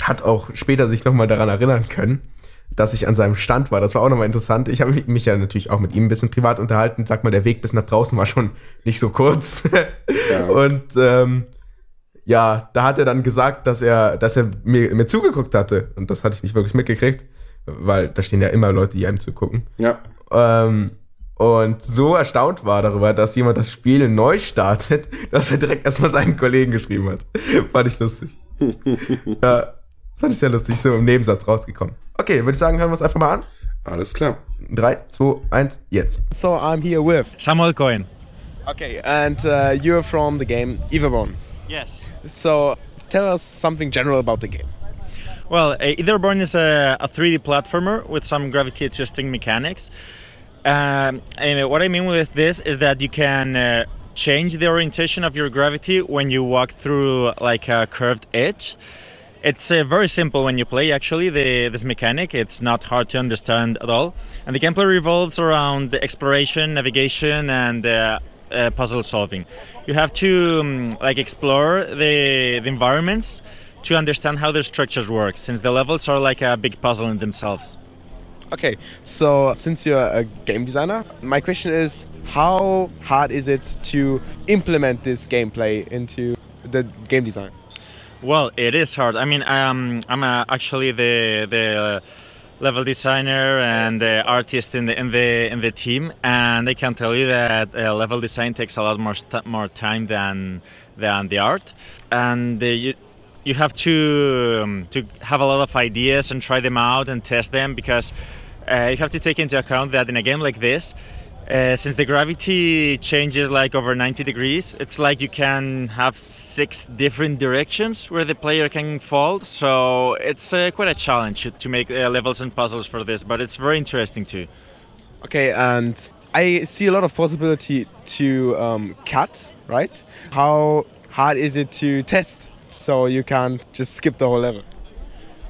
hat auch später sich nochmal daran erinnern können, dass ich an seinem Stand war. Das war auch nochmal interessant. Ich habe mich ja natürlich auch mit ihm ein bisschen privat unterhalten. Sag mal, der Weg bis nach draußen war schon nicht so kurz. Ja. Und ähm, ja, da hat er dann gesagt, dass er, dass er mir, mir zugeguckt hatte. Und das hatte ich nicht wirklich mitgekriegt, weil da stehen ja immer Leute, die einem zugucken. Ja, Ähm, und so erstaunt war darüber, dass jemand das Spiel neu startet, dass er direkt erstmal seinen Kollegen geschrieben hat. Fand ich lustig. ja, fand ich sehr lustig, so im Nebensatz rausgekommen. Okay, würde ich sagen, hören wir uns einfach mal an. alles klar. 3, 2, 1, jetzt. So I'm here with. Samuel Cohen. Okay, and uh, you're from the game Everborn. Yes. So tell us something general about the game. Well, uh, Etherborn is a, a 3D platformer with some gravity adjusting mechanics. Um, and what I mean with this is that you can uh, change the orientation of your gravity when you walk through like a curved edge. It's uh, very simple when you play. Actually, the, this mechanic it's not hard to understand at all, and the gameplay revolves around the exploration, navigation, and uh, uh, puzzle solving. You have to um, like explore the, the environments to understand how their structures work, since the levels are like a big puzzle in themselves. Okay, so since you're a game designer, my question is how hard is it to implement this gameplay into the game design? Well, it is hard. I mean, um, I'm uh, actually the the level designer and the artist in the in the in the team, and I can tell you that uh, level design takes a lot more st- more time than than the art, and uh, you you have to um, to have a lot of ideas and try them out and test them because uh, you have to take into account that in a game like this. Uh, since the gravity changes like over 90 degrees, it's like you can have six different directions where the player can fall. So it's uh, quite a challenge to make uh, levels and puzzles for this, but it's very interesting too. Okay, and I see a lot of possibility to um, cut, right? How hard is it to test so you can't just skip the whole level?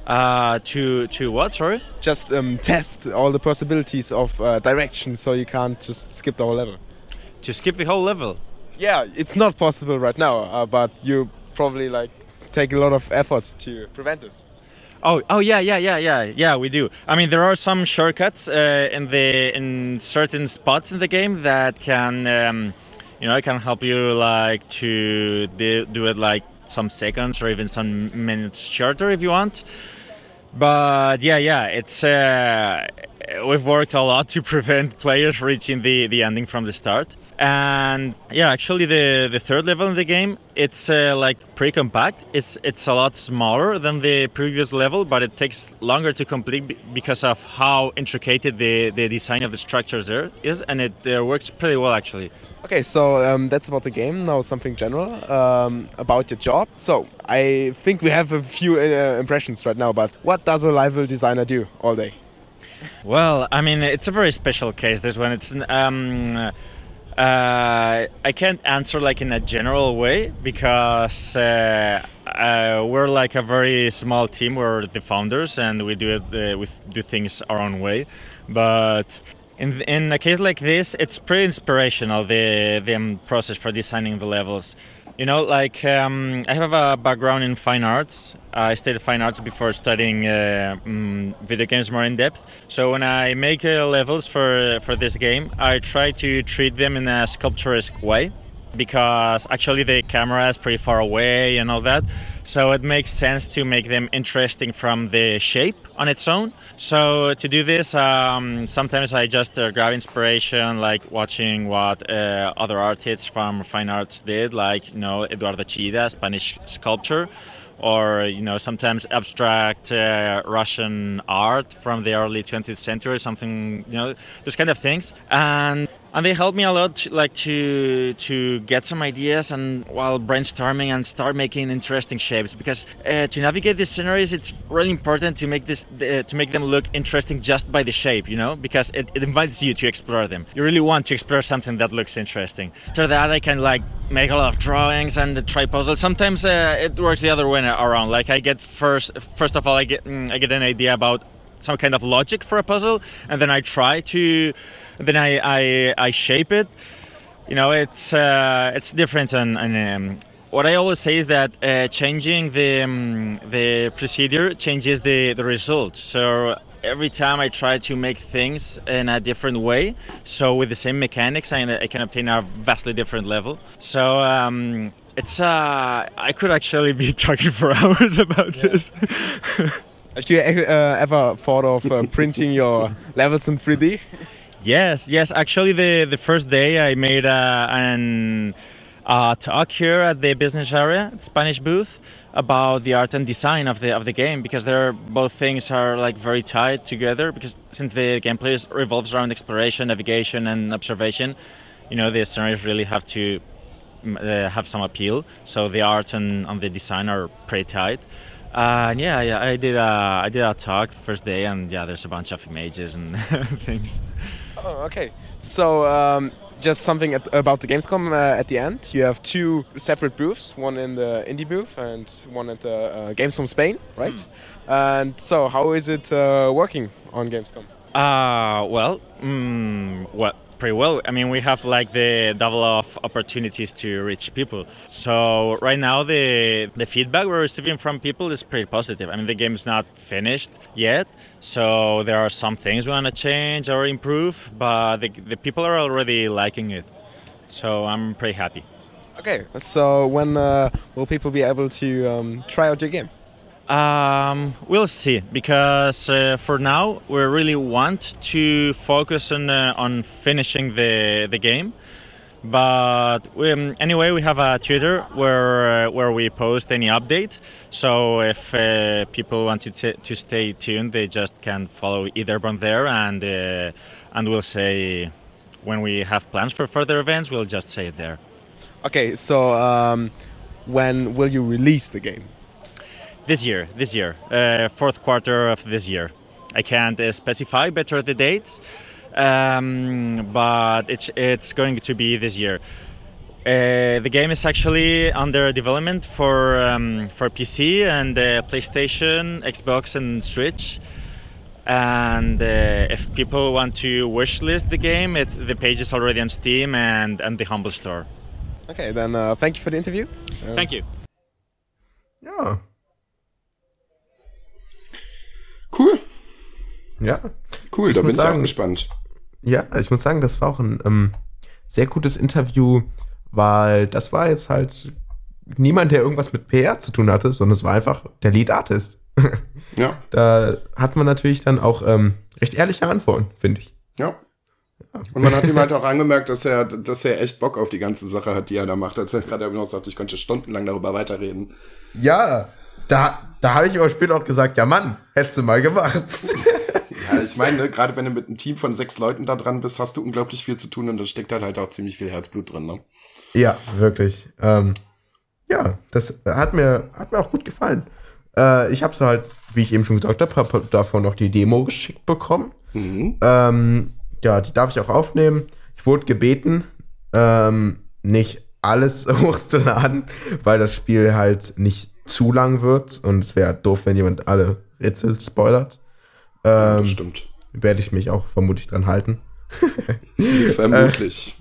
Uh, to to what? Sorry. Just um, test all the possibilities of uh, direction so you can't just skip the whole level. To skip the whole level. Yeah, it's not possible right now, uh, but you probably like take a lot of efforts to prevent it. Oh, oh yeah, yeah, yeah, yeah, yeah. We do. I mean, there are some shortcuts uh, in the in certain spots in the game that can, um, you know, it can help you like to do, do it like some seconds or even some minutes shorter if you want. But yeah, yeah, it's uh, we've worked a lot to prevent players reaching the the ending from the start. And yeah, actually, the, the third level in the game it's uh, like pretty compact. It's it's a lot smaller than the previous level, but it takes longer to complete because of how intricate the, the design of the structures there is, and it uh, works pretty well actually. Okay, so um, that's about the game. Now something general um, about your job. So I think we have a few uh, impressions right now, but what does a level designer do all day? Well, I mean, it's a very special case. This one, it's um, uh, I can't answer like in a general way because uh, uh, we're like a very small team. We're the founders, and we do it. Uh, we do things our own way. But in in a case like this, it's pretty inspirational. The the um, process for designing the levels. You know, like um, I have a background in fine arts. I studied fine arts before studying uh, mm, video games more in depth. So when I make uh, levels for for this game, I try to treat them in a sculpturesque way because actually the camera is pretty far away and all that. So it makes sense to make them interesting from the shape on its own. So to do this, um, sometimes I just uh, grab inspiration, like watching what uh, other artists from fine arts did, like you know Eduardo Chida, Spanish sculptor or you know sometimes abstract uh, Russian art from the early 20th century, something you know those kind of things, and and they help me a lot, to, like to to get some ideas and while brainstorming and start making interesting shapes. Because uh, to navigate these sceneries, it's really important to make this uh, to make them look interesting just by the shape, you know, because it, it invites you to explore them. You really want to explore something that looks interesting. After that, I can like make a lot of drawings and try puzzles. Sometimes uh, it works the other way around. Like I get first, first of all, I get mm, I get an idea about some kind of logic for a puzzle, and then I try to, then I I, I shape it. You know, it's uh, it's different, and, and um, what I always say is that uh, changing the um, the procedure changes the the result. So every time I try to make things in a different way, so with the same mechanics, I, I can obtain a vastly different level. So. Um, it's uh, I could actually be talking for hours about yeah. this. Have you uh, ever thought of uh, printing your levels in 3D? Yes, yes. Actually, the the first day I made uh, an uh, talk here at the business area, Spanish booth, about the art and design of the of the game because they're both things are like very tied together because since the gameplay revolves around exploration, navigation, and observation, you know the scenarios really have to uh, have some appeal. So the art and, and the design are pretty tight. Uh, yeah, yeah, I did. Uh, I did a talk the first day, and yeah, there's a bunch of images and things. Oh, okay. So, um, just something at, about the Gamescom uh, at the end. You have two separate booths, one in the indie booth and one at the uh, Gamescom Spain, right? Mm. And so, how is it uh, working on Gamescom? Uh, well, mm, what pretty well. I mean, we have like the double of opportunities to reach people. So right now, the the feedback we're receiving from people is pretty positive. I mean, the game is not finished yet, so there are some things we want to change or improve, but the, the people are already liking it. So I'm pretty happy. Okay, so when uh, will people be able to um, try out your game? Um, we'll see because uh, for now we really want to focus on uh, on finishing the the game. But um, anyway, we have a Twitter where uh, where we post any update. So if uh, people want to t- to stay tuned, they just can follow either on there, and uh, and we'll say when we have plans for further events, we'll just say it there. Okay, so um, when will you release the game? This year, this year, uh, fourth quarter of this year. I can't uh, specify better the dates, um, but it's it's going to be this year. Uh, the game is actually under development for um, for PC and uh, PlayStation, Xbox, and Switch. And uh, if people want to wishlist the game, it, the page is already on Steam and, and the Humble Store. Okay, then uh, thank you for the interview. thank you. Ja, Cool. Ja. Cool, Ich da muss bin ich auch sagen- gespannt. Ja, ich muss sagen, das war auch ein ähm, sehr gutes Interview, weil das war jetzt halt niemand, der irgendwas mit PR zu tun hatte, sondern es war einfach der Lead Artist. Ja, Da hat man natürlich dann auch ähm, recht ehrliche Antworten, finde ich. ja. Und man hat ihm halt auch angemerkt, dass er, dass er echt Bock auf die ganze Sache hat, die er da macht. Als er gerade noch sagt, ich könnte stundenlang darüber weiterreden. Ja, da, da habe ich aber später auch gesagt, ja Mann, hättest du mal gemacht. Ja, ich meine, ne, gerade wenn du mit einem Team von sechs Leuten da dran bist, hast du unglaublich viel zu tun und da steckt halt, halt auch ziemlich viel Herzblut drin. Ne? ja, wirklich. Ähm, ja, das hat mir, hat mir auch gut gefallen. Äh, ich habe so halt, wie ich eben schon gesagt habe, hab davon noch die Demo geschickt bekommen. Ähm, ja, die darf ich auch aufnehmen. Ich wurde gebeten, ähm, nicht alles hochzuladen, weil das Spiel halt nicht zu lang wird und es wäre doof, wenn jemand alle Rätsel spoilert. Ähm, stimmt. werde ich mich auch vermutlich dran halten. Vermutlich.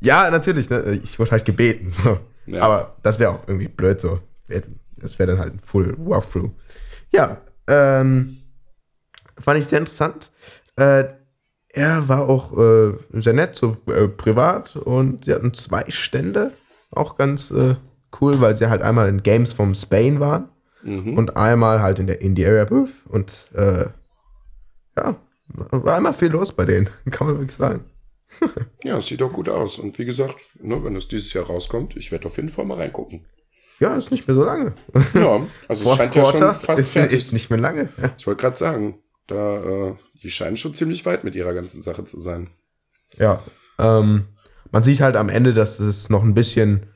Ja, natürlich, ne? ich wurde halt gebeten, so. Ja. Aber das wäre auch irgendwie blöd so. Das wäre dann halt ein Full Walkthrough. Ja, ähm, fand ich sehr interessant. Äh, er war auch äh, sehr nett, so äh, privat und sie hatten zwei Stände, auch ganz äh, cool, weil sie halt einmal in Games from Spain waren und einmal halt in der Indie Area Booth und äh, ja, war immer viel los bei denen, kann man wirklich sagen. Ja, es sieht auch gut aus. Und wie gesagt, ne, wenn es dieses Jahr rauskommt, ich werde auf jeden Fall mal reingucken. Ja, ist nicht mehr so lange. Ja, also es scheint ja schon Quarter fast ist, fertig. ist nicht mehr lange. Ich wollte gerade sagen, da, äh, die scheinen schon ziemlich weit mit ihrer ganzen Sache zu sein. Ja, ähm, man sieht halt am Ende, dass es noch ein bisschen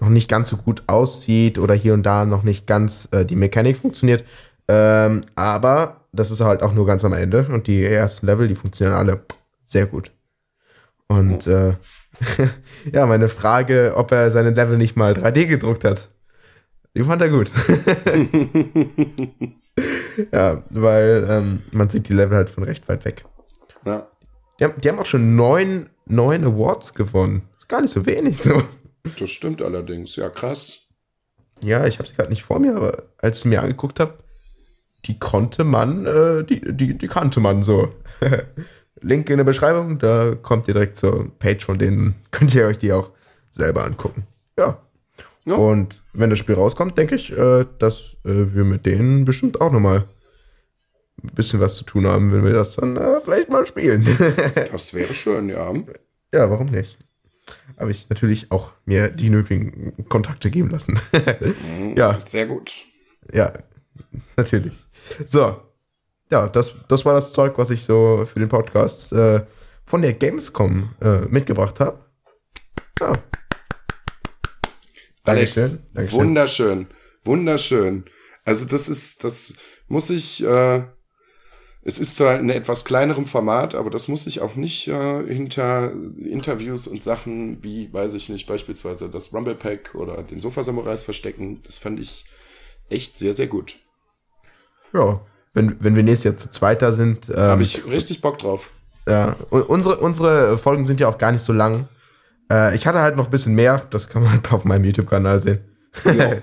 noch nicht ganz so gut aussieht oder hier und da noch nicht ganz äh, die Mechanik funktioniert. Ähm, aber das ist halt auch nur ganz am Ende und die ersten Level, die funktionieren alle sehr gut. Und äh, ja, meine Frage, ob er seine Level nicht mal 3D gedruckt hat, die fand er gut. ja, weil ähm, man sieht die Level halt von recht weit weg. Ja, Die haben, die haben auch schon neun, neun Awards gewonnen. Ist gar nicht so wenig so. Das stimmt allerdings. Ja, krass. Ja, ich habe sie gerade nicht vor mir, aber als ich sie mir angeguckt habe, die konnte man, äh, die, die, die kannte man so. Link in der Beschreibung, da kommt ihr direkt zur Page von denen. Könnt ihr euch die auch selber angucken. Ja. Ja. Und wenn das Spiel rauskommt, denke ich, äh, dass äh, wir mit denen bestimmt auch nochmal ein bisschen was zu tun haben, wenn wir das dann äh, vielleicht mal spielen. Das wäre schön, ja. Ja, warum nicht? Habe ich natürlich auch mir die nötigen Kontakte geben lassen. ja, Sehr gut. ja, natürlich. So, ja, das, das war das Zeug, was ich so für den Podcast äh, von der Gamescom äh, mitgebracht habe. Ja. Alex, Dankeschön, Dankeschön. wunderschön, wunderschön. Also das ist, das muss ich, äh, es ist zwar in etwas kleinerem Format, aber das muss ich auch nicht äh, hinter Interviews und Sachen wie, weiß ich nicht, beispielsweise das Rumble Pack oder den Sofa Samurais verstecken. Das fand ich echt sehr, sehr gut. Ja, wenn, wenn wir nächstes Jahr zu zweiter sind. Ähm, Habe ich richtig Bock drauf. Ja, und unsere, unsere Folgen sind ja auch gar nicht so lang. Äh, ich hatte halt noch ein bisschen mehr, das kann man halt auf meinem YouTube-Kanal sehen.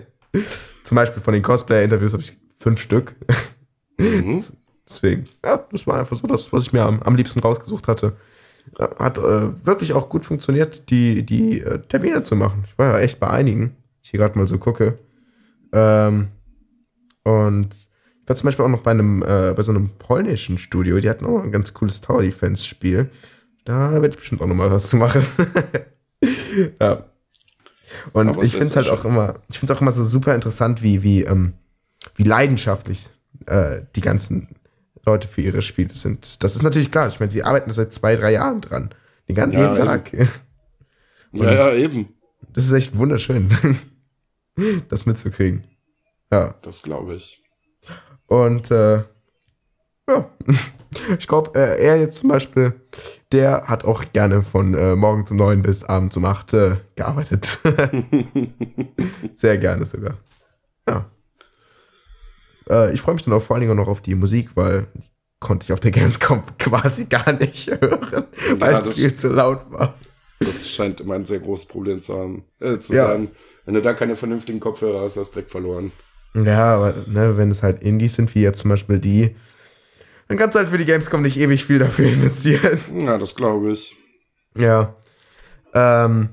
Zum Beispiel von den Cosplayer-Interviews habe ich fünf Stück. Mhm. Deswegen, ja, das war einfach so das, was ich mir am, am liebsten rausgesucht hatte. Hat äh, wirklich auch gut funktioniert, die, die äh, Termine zu machen. Ich war ja echt bei einigen, ich hier gerade mal so gucke. Ähm, und ich war zum Beispiel auch noch bei einem, äh, bei so einem polnischen Studio, die hatten auch ein ganz cooles Tower Defense-Spiel. Da werde ich bestimmt auch noch mal was zu machen. ja. Und Aber ich finde es halt auch immer, ich finde es auch immer so super interessant, wie, wie, ähm, wie leidenschaftlich äh, die ganzen Leute für ihre Spiele sind. Das ist natürlich klar. Ich meine, sie arbeiten seit zwei, drei Jahren dran. Den ganzen Ja, Tag. Ja, ja, eben. Das ist echt wunderschön, das mitzukriegen. Ja. Das glaube ich. Und äh, ja, ich glaube, äh, er jetzt zum Beispiel, der hat auch gerne von äh, morgens um neun bis abends um acht äh, gearbeitet. Sehr gerne sogar. Ja. Äh, ich freue mich dann auch vor allen Dingen auch noch auf die Musik, weil die konnte ich auf der Gamescom quasi gar nicht hören, weil Ja, es viel zu laut war. Das scheint immer ein sehr großes Problem zu haben, äh, zu Ja. sein. Wenn du da keine vernünftigen Kopfhörer hast, hast du direkt verloren. Ja, aber ne, wenn es halt Indies sind, wie jetzt zum Beispiel die, dann kannst du halt für die Gamescom nicht ewig viel dafür investieren. Ja, das glaube ich. Ja. Ähm,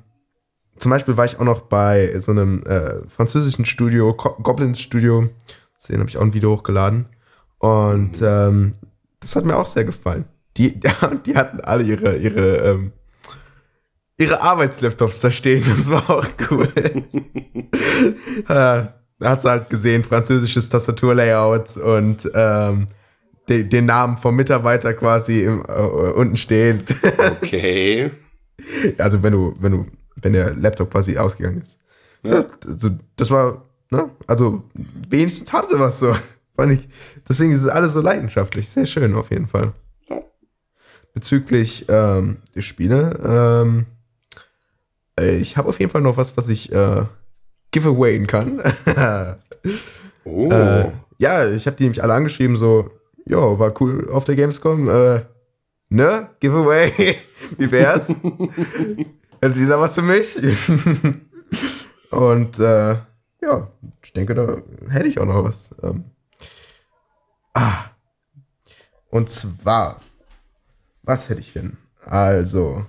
zum Beispiel war ich auch noch bei so einem äh, französischen Studio, Goblins Studio. Denen habe ich auch ein Video hochgeladen. Und ähm, das hat mir auch sehr gefallen. die, die hatten alle ihre, ihre, ähm, ihre Arbeitslaptops da stehen. Das war auch cool. äh, da hat sie halt gesehen, französisches Tastaturlayout und ähm, de, den Namen vom Mitarbeiter quasi im, äh, unten stehen. Okay. also wenn du, wenn du, wenn der Laptop quasi ausgegangen ist. Ja. Also, das war, ne? Also wenigstens haben sie was so. Fand ich. Deswegen ist es alles so leidenschaftlich. Sehr schön auf jeden Fall. Bezüglich ähm, der Spiele, ähm, äh, ich habe auf jeden Fall noch was, was ich äh, giveawayen kann. Oh. Äh, ja, ich habe die nämlich alle angeschrieben, so, jo, war cool auf der Gamescom, äh, ne, Giveaway, wie wär's? Hättet ihr da was für mich? Und äh, ja, ich denke, da hätte ich auch noch was. Ähm, ah. Und zwar, was hätte ich denn? Also,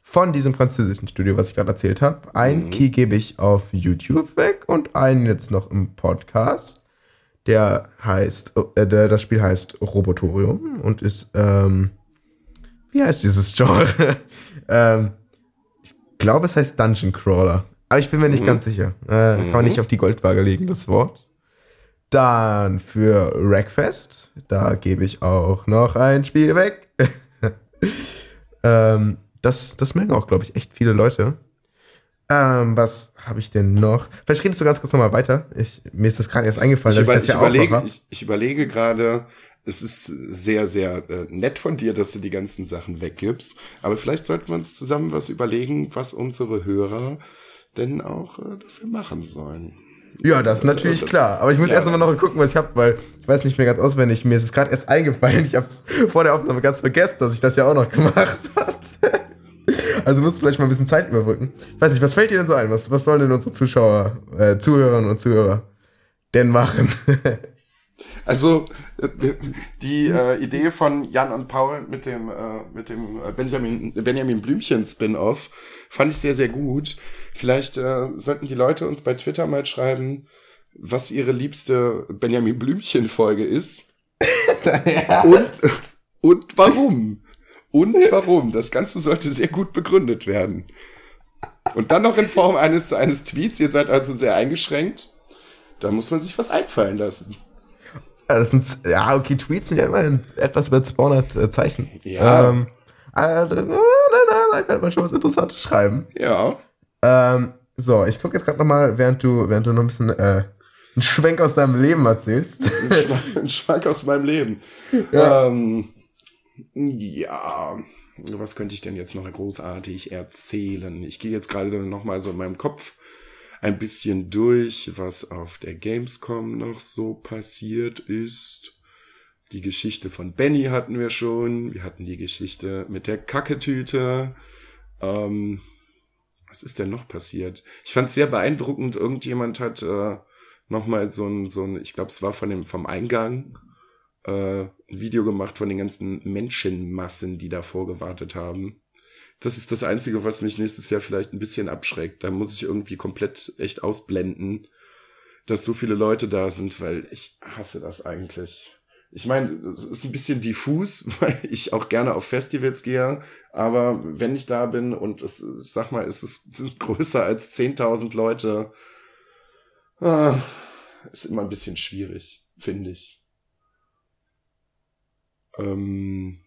von diesem französischen Studio, was ich gerade erzählt habe, ein Key gebe ich auf YouTube weg und einen jetzt noch im Podcast. Der heißt, äh, der, das Spiel heißt Robotorium und ist, ähm, wie heißt dieses Genre? ähm, ich glaube, es heißt Dungeon Crawler. Aber ich bin mir nicht ganz sicher. Äh, Kann man nicht auf die Goldwaage legen, das Wort. Dann für Rackfest, da gebe ich auch noch ein Spiel weg. ähm, das, das merken auch, glaube ich, echt viele Leute. Ähm, was habe ich denn noch? Vielleicht redest du ganz kurz nochmal weiter. Ich, mir ist das gerade erst eingefallen, Ich, über, ich ich, ja überlege, ich, ich überlege gerade, es ist sehr, sehr äh, nett von dir, dass du die ganzen Sachen weggibst. Aber vielleicht sollten wir uns zusammen was überlegen, was unsere Hörer denn auch äh, dafür machen sollen. Ja, das ist natürlich klar. Aber ich muss Ja. erst mal noch gucken, was ich habe, weil ich weiß nicht mehr ganz auswendig. Mir ist es gerade erst eingefallen. Ich habe es vor der Aufnahme ganz vergessen, dass ich das ja auch noch gemacht hatte. Also musst du vielleicht mal ein bisschen Zeit überbrücken. Ich weiß nicht, was fällt dir denn so ein? Was, was sollen denn unsere Zuschauer, äh, Zuhörerinnen und Zuhörer denn machen? Also äh, die äh, Idee von Jan und Paul mit dem äh, mit dem äh, Benjamin Benjamin Blümchen Spin-off fand ich sehr sehr gut. Vielleicht äh, sollten die Leute uns bei Twitter mal schreiben, was ihre liebste Benjamin Blümchen Folge ist und und warum und warum. Das Ganze sollte sehr gut begründet werden. Und dann noch in Form eines eines Tweets. Ihr seid also sehr eingeschränkt. Da muss man sich was einfallen lassen. Ja, das sind, ja, okay, Tweets sind ja immerhin etwas über 200 äh, Zeichen. Ja. Ähm, äh, da, da, da, da könnte man schon was Interessantes schreiben. Ja. Ähm, so, ich gucke jetzt gerade nochmal, während du, während du noch ein bisschen äh, einen Schwenk aus deinem Leben erzählst. Ein Schwank aus meinem Leben. Ja. Ähm, ja. Was könnte ich denn jetzt noch großartig erzählen? Ich gehe jetzt gerade noch mal so in meinem Kopf ein bisschen durch, was auf der Gamescom noch so passiert ist. Die Geschichte von Benny hatten wir schon. Wir hatten die Geschichte mit der Kacketüte. Ähm, was ist denn noch passiert? Ich fand es sehr beeindruckend. Irgendjemand hat äh, nochmal so ein, so ein, ich glaube, es war von dem, vom Eingang, äh, ein Video gemacht von den ganzen Menschenmassen, die davor gewartet haben. Das ist das Einzige, was mich nächstes Jahr vielleicht ein bisschen abschreckt. Da muss ich irgendwie komplett echt ausblenden, dass so viele Leute da sind, weil ich hasse das eigentlich. Ich meine, das ist ein bisschen diffus, weil ich auch gerne auf Festivals gehe, aber wenn ich da bin und es, sag mal, es ist, sind größer als 10.000 Leute, ah, ist immer ein bisschen schwierig, finde ich. Ähm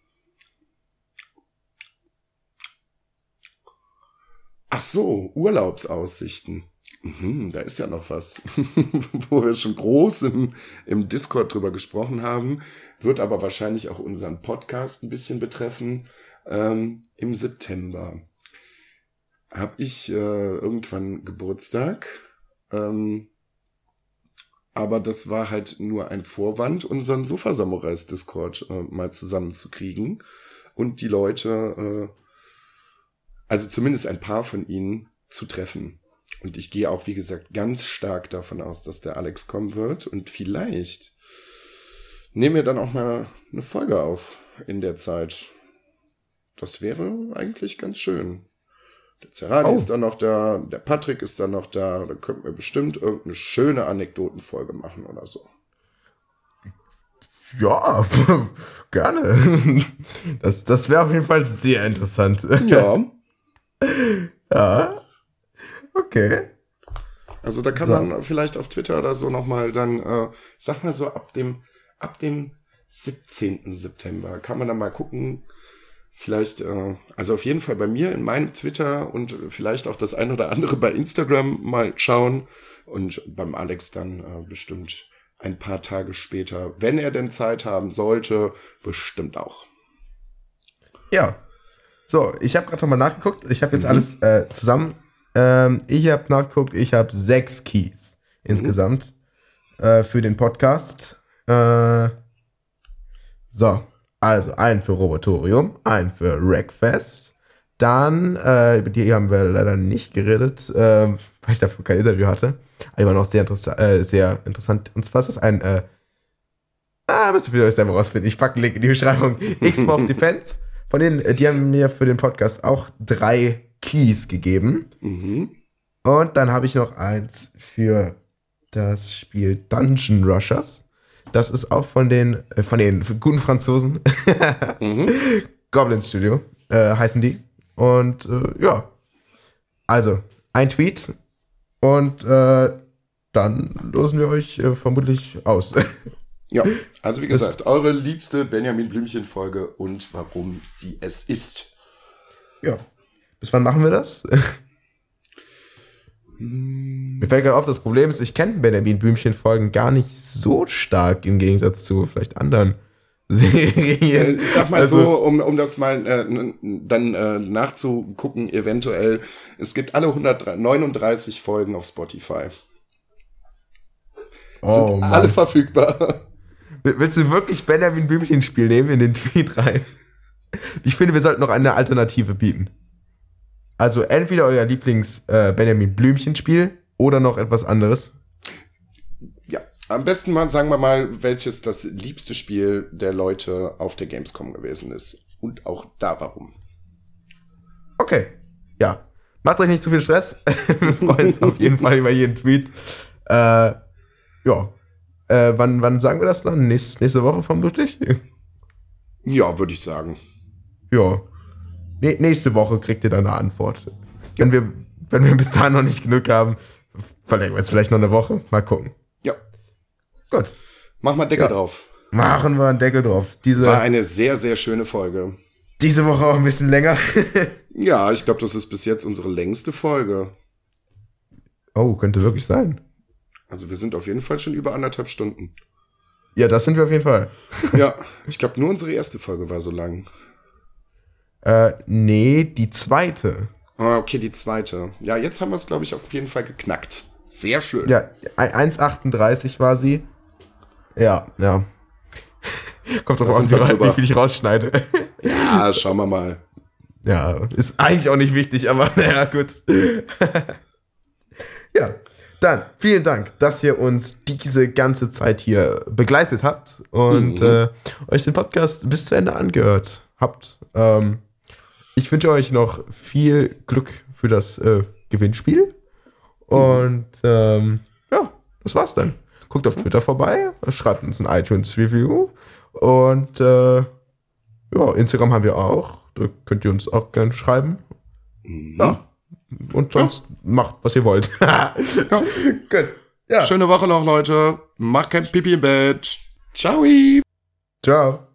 Ach so, Urlaubsaussichten. Mhm, da ist ja noch was, wo wir schon groß im, im Discord drüber gesprochen haben, wird aber wahrscheinlich auch unseren Podcast ein bisschen betreffen. Ähm, Im September habe ich äh, irgendwann Geburtstag, ähm, aber das war halt nur ein Vorwand, unseren Sofa-Samurais-Discord äh, mal zusammenzukriegen und die Leute, äh, also zumindest ein paar von ihnen, zu treffen. Und ich gehe auch, wie gesagt, ganz stark davon aus, dass der Alex kommen wird. Und vielleicht nehmen wir dann auch mal eine Folge auf in der Zeit. Das wäre eigentlich ganz schön. Der Zerrani Oh. ist dann noch da, der Patrick ist dann noch da. Da könnten wir bestimmt irgendeine schöne Anekdotenfolge machen oder so. Ja, gerne. Das, das wäre auf jeden Fall sehr interessant. Ja. Ja. Okay. Also da kann So. man vielleicht auf Twitter oder so nochmal dann, äh, ich sag mal so, ab dem, ab dem 17. September kann man dann mal gucken, vielleicht, äh, also auf jeden Fall bei mir in meinem Twitter und vielleicht auch das ein oder andere bei Instagram mal schauen und beim Alex dann äh, bestimmt ein paar Tage später, wenn er denn Zeit haben sollte, bestimmt auch. Ja. So, ich habe gerade nochmal nachgeguckt. Ich habe jetzt alles äh, zusammen. Ähm, ich habe nachgeguckt, ich habe sechs Keys insgesamt äh, für den Podcast. Äh, so, also einen für Robotorium, einen für Wreckfest. Dann, äh, über die haben wir leider nicht geredet, ähm, weil ich dafür kein Interview hatte. Aber die waren auch sehr, interessa äh, sehr interessant. Und zwar ist das ein, äh, ah, müsst ihr für euch selber rausfinden. Ich packe einen Link in die Beschreibung. X-Morph Defense. Von denen, äh, die haben mir für den Podcast auch drei Keys gegeben. Mhm. Und dann habe ich noch eins für das Spiel Dungeon Rushers. Das ist auch von den, äh, von den guten Franzosen. Goblin Studio äh, heißen die. Und äh, ja, also ein Tweet und äh, dann losen wir euch äh, vermutlich aus. Ja, also wie gesagt, eure liebste Benjamin Blümchen-Folge und warum sie es ist. ja. Bis wann machen wir das? Mir fällt gerade auf, das Problem ist, ich kenne Benjamin Blümchen-Folgen gar nicht so stark im Gegensatz zu vielleicht anderen Äh, Serien. Ich sag mal Also- so, um, um das mal äh, dann äh, nachzugucken, eventuell, es gibt alle 139 Folgen auf Spotify. Oh, Sind Mann. alle verfügbar. Willst du wirklich Benjamin Blümchen-Spiel nehmen in den Tweet rein? Ich finde, wir sollten noch eine Alternative bieten. Also entweder euer Lieblings-Benjamin Blümchen-Spiel oder noch etwas anderes. Ja, am besten mal sagen wir mal, welches das liebste Spiel der Leute auf der Gamescom gewesen ist. Und auch da warum. Okay, ja. Macht euch nicht zu viel Stress. Wir freuen uns auf jeden Fall über jeden Tweet. Äh, ja. Äh, wann, wann sagen wir das dann? Nächste, nächste Woche vermutlich? Ja, würde ich sagen. Ja. Nee, nächste Woche kriegt ihr dann eine Antwort. Wenn wir, wenn wir bis dahin noch nicht genug haben, verlängern wir jetzt vielleicht noch eine Woche. Mal gucken. Ja, Gut. mach mal Deckel Ja. drauf. Machen wir einen Deckel drauf. Diese, War eine sehr, sehr schöne Folge. diese Woche auch ein bisschen länger. Ja, ich glaube, das ist bis jetzt unsere längste Folge. oh, könnte wirklich sein. Also wir sind auf jeden Fall schon über anderthalb Stunden. Ja, das sind wir auf jeden Fall. Ja, ich glaube, nur unsere erste Folge war so lang. Äh, nee, die zweite. Ah, okay, die zweite. Ja, jetzt haben wir es, glaube ich, auf jeden Fall geknackt. Sehr schön. Ja, 1,38 war sie. Ja, ja. Kommt drauf an, wie viel ich rausschneide. Ja, schauen wir mal. Ja, ist eigentlich auch nicht wichtig, aber naja, gut. ja, dann vielen Dank, dass ihr uns diese ganze Zeit hier begleitet habt und äh, euch den Podcast bis zu Ende angehört habt. Ähm, ich wünsche euch noch viel Glück für das äh, Gewinnspiel. Und ähm, ja, das war's dann. Guckt auf Twitter vorbei, schreibt uns ein iTunes-Review und äh, ja, Instagram haben wir auch. Da könnt ihr uns auch gerne schreiben. Ja. Und sonst macht, was ihr wollt. Gut. Ja. Schöne Woche noch, Leute. Macht kein Pipi im Bett. Ciao. Ciao.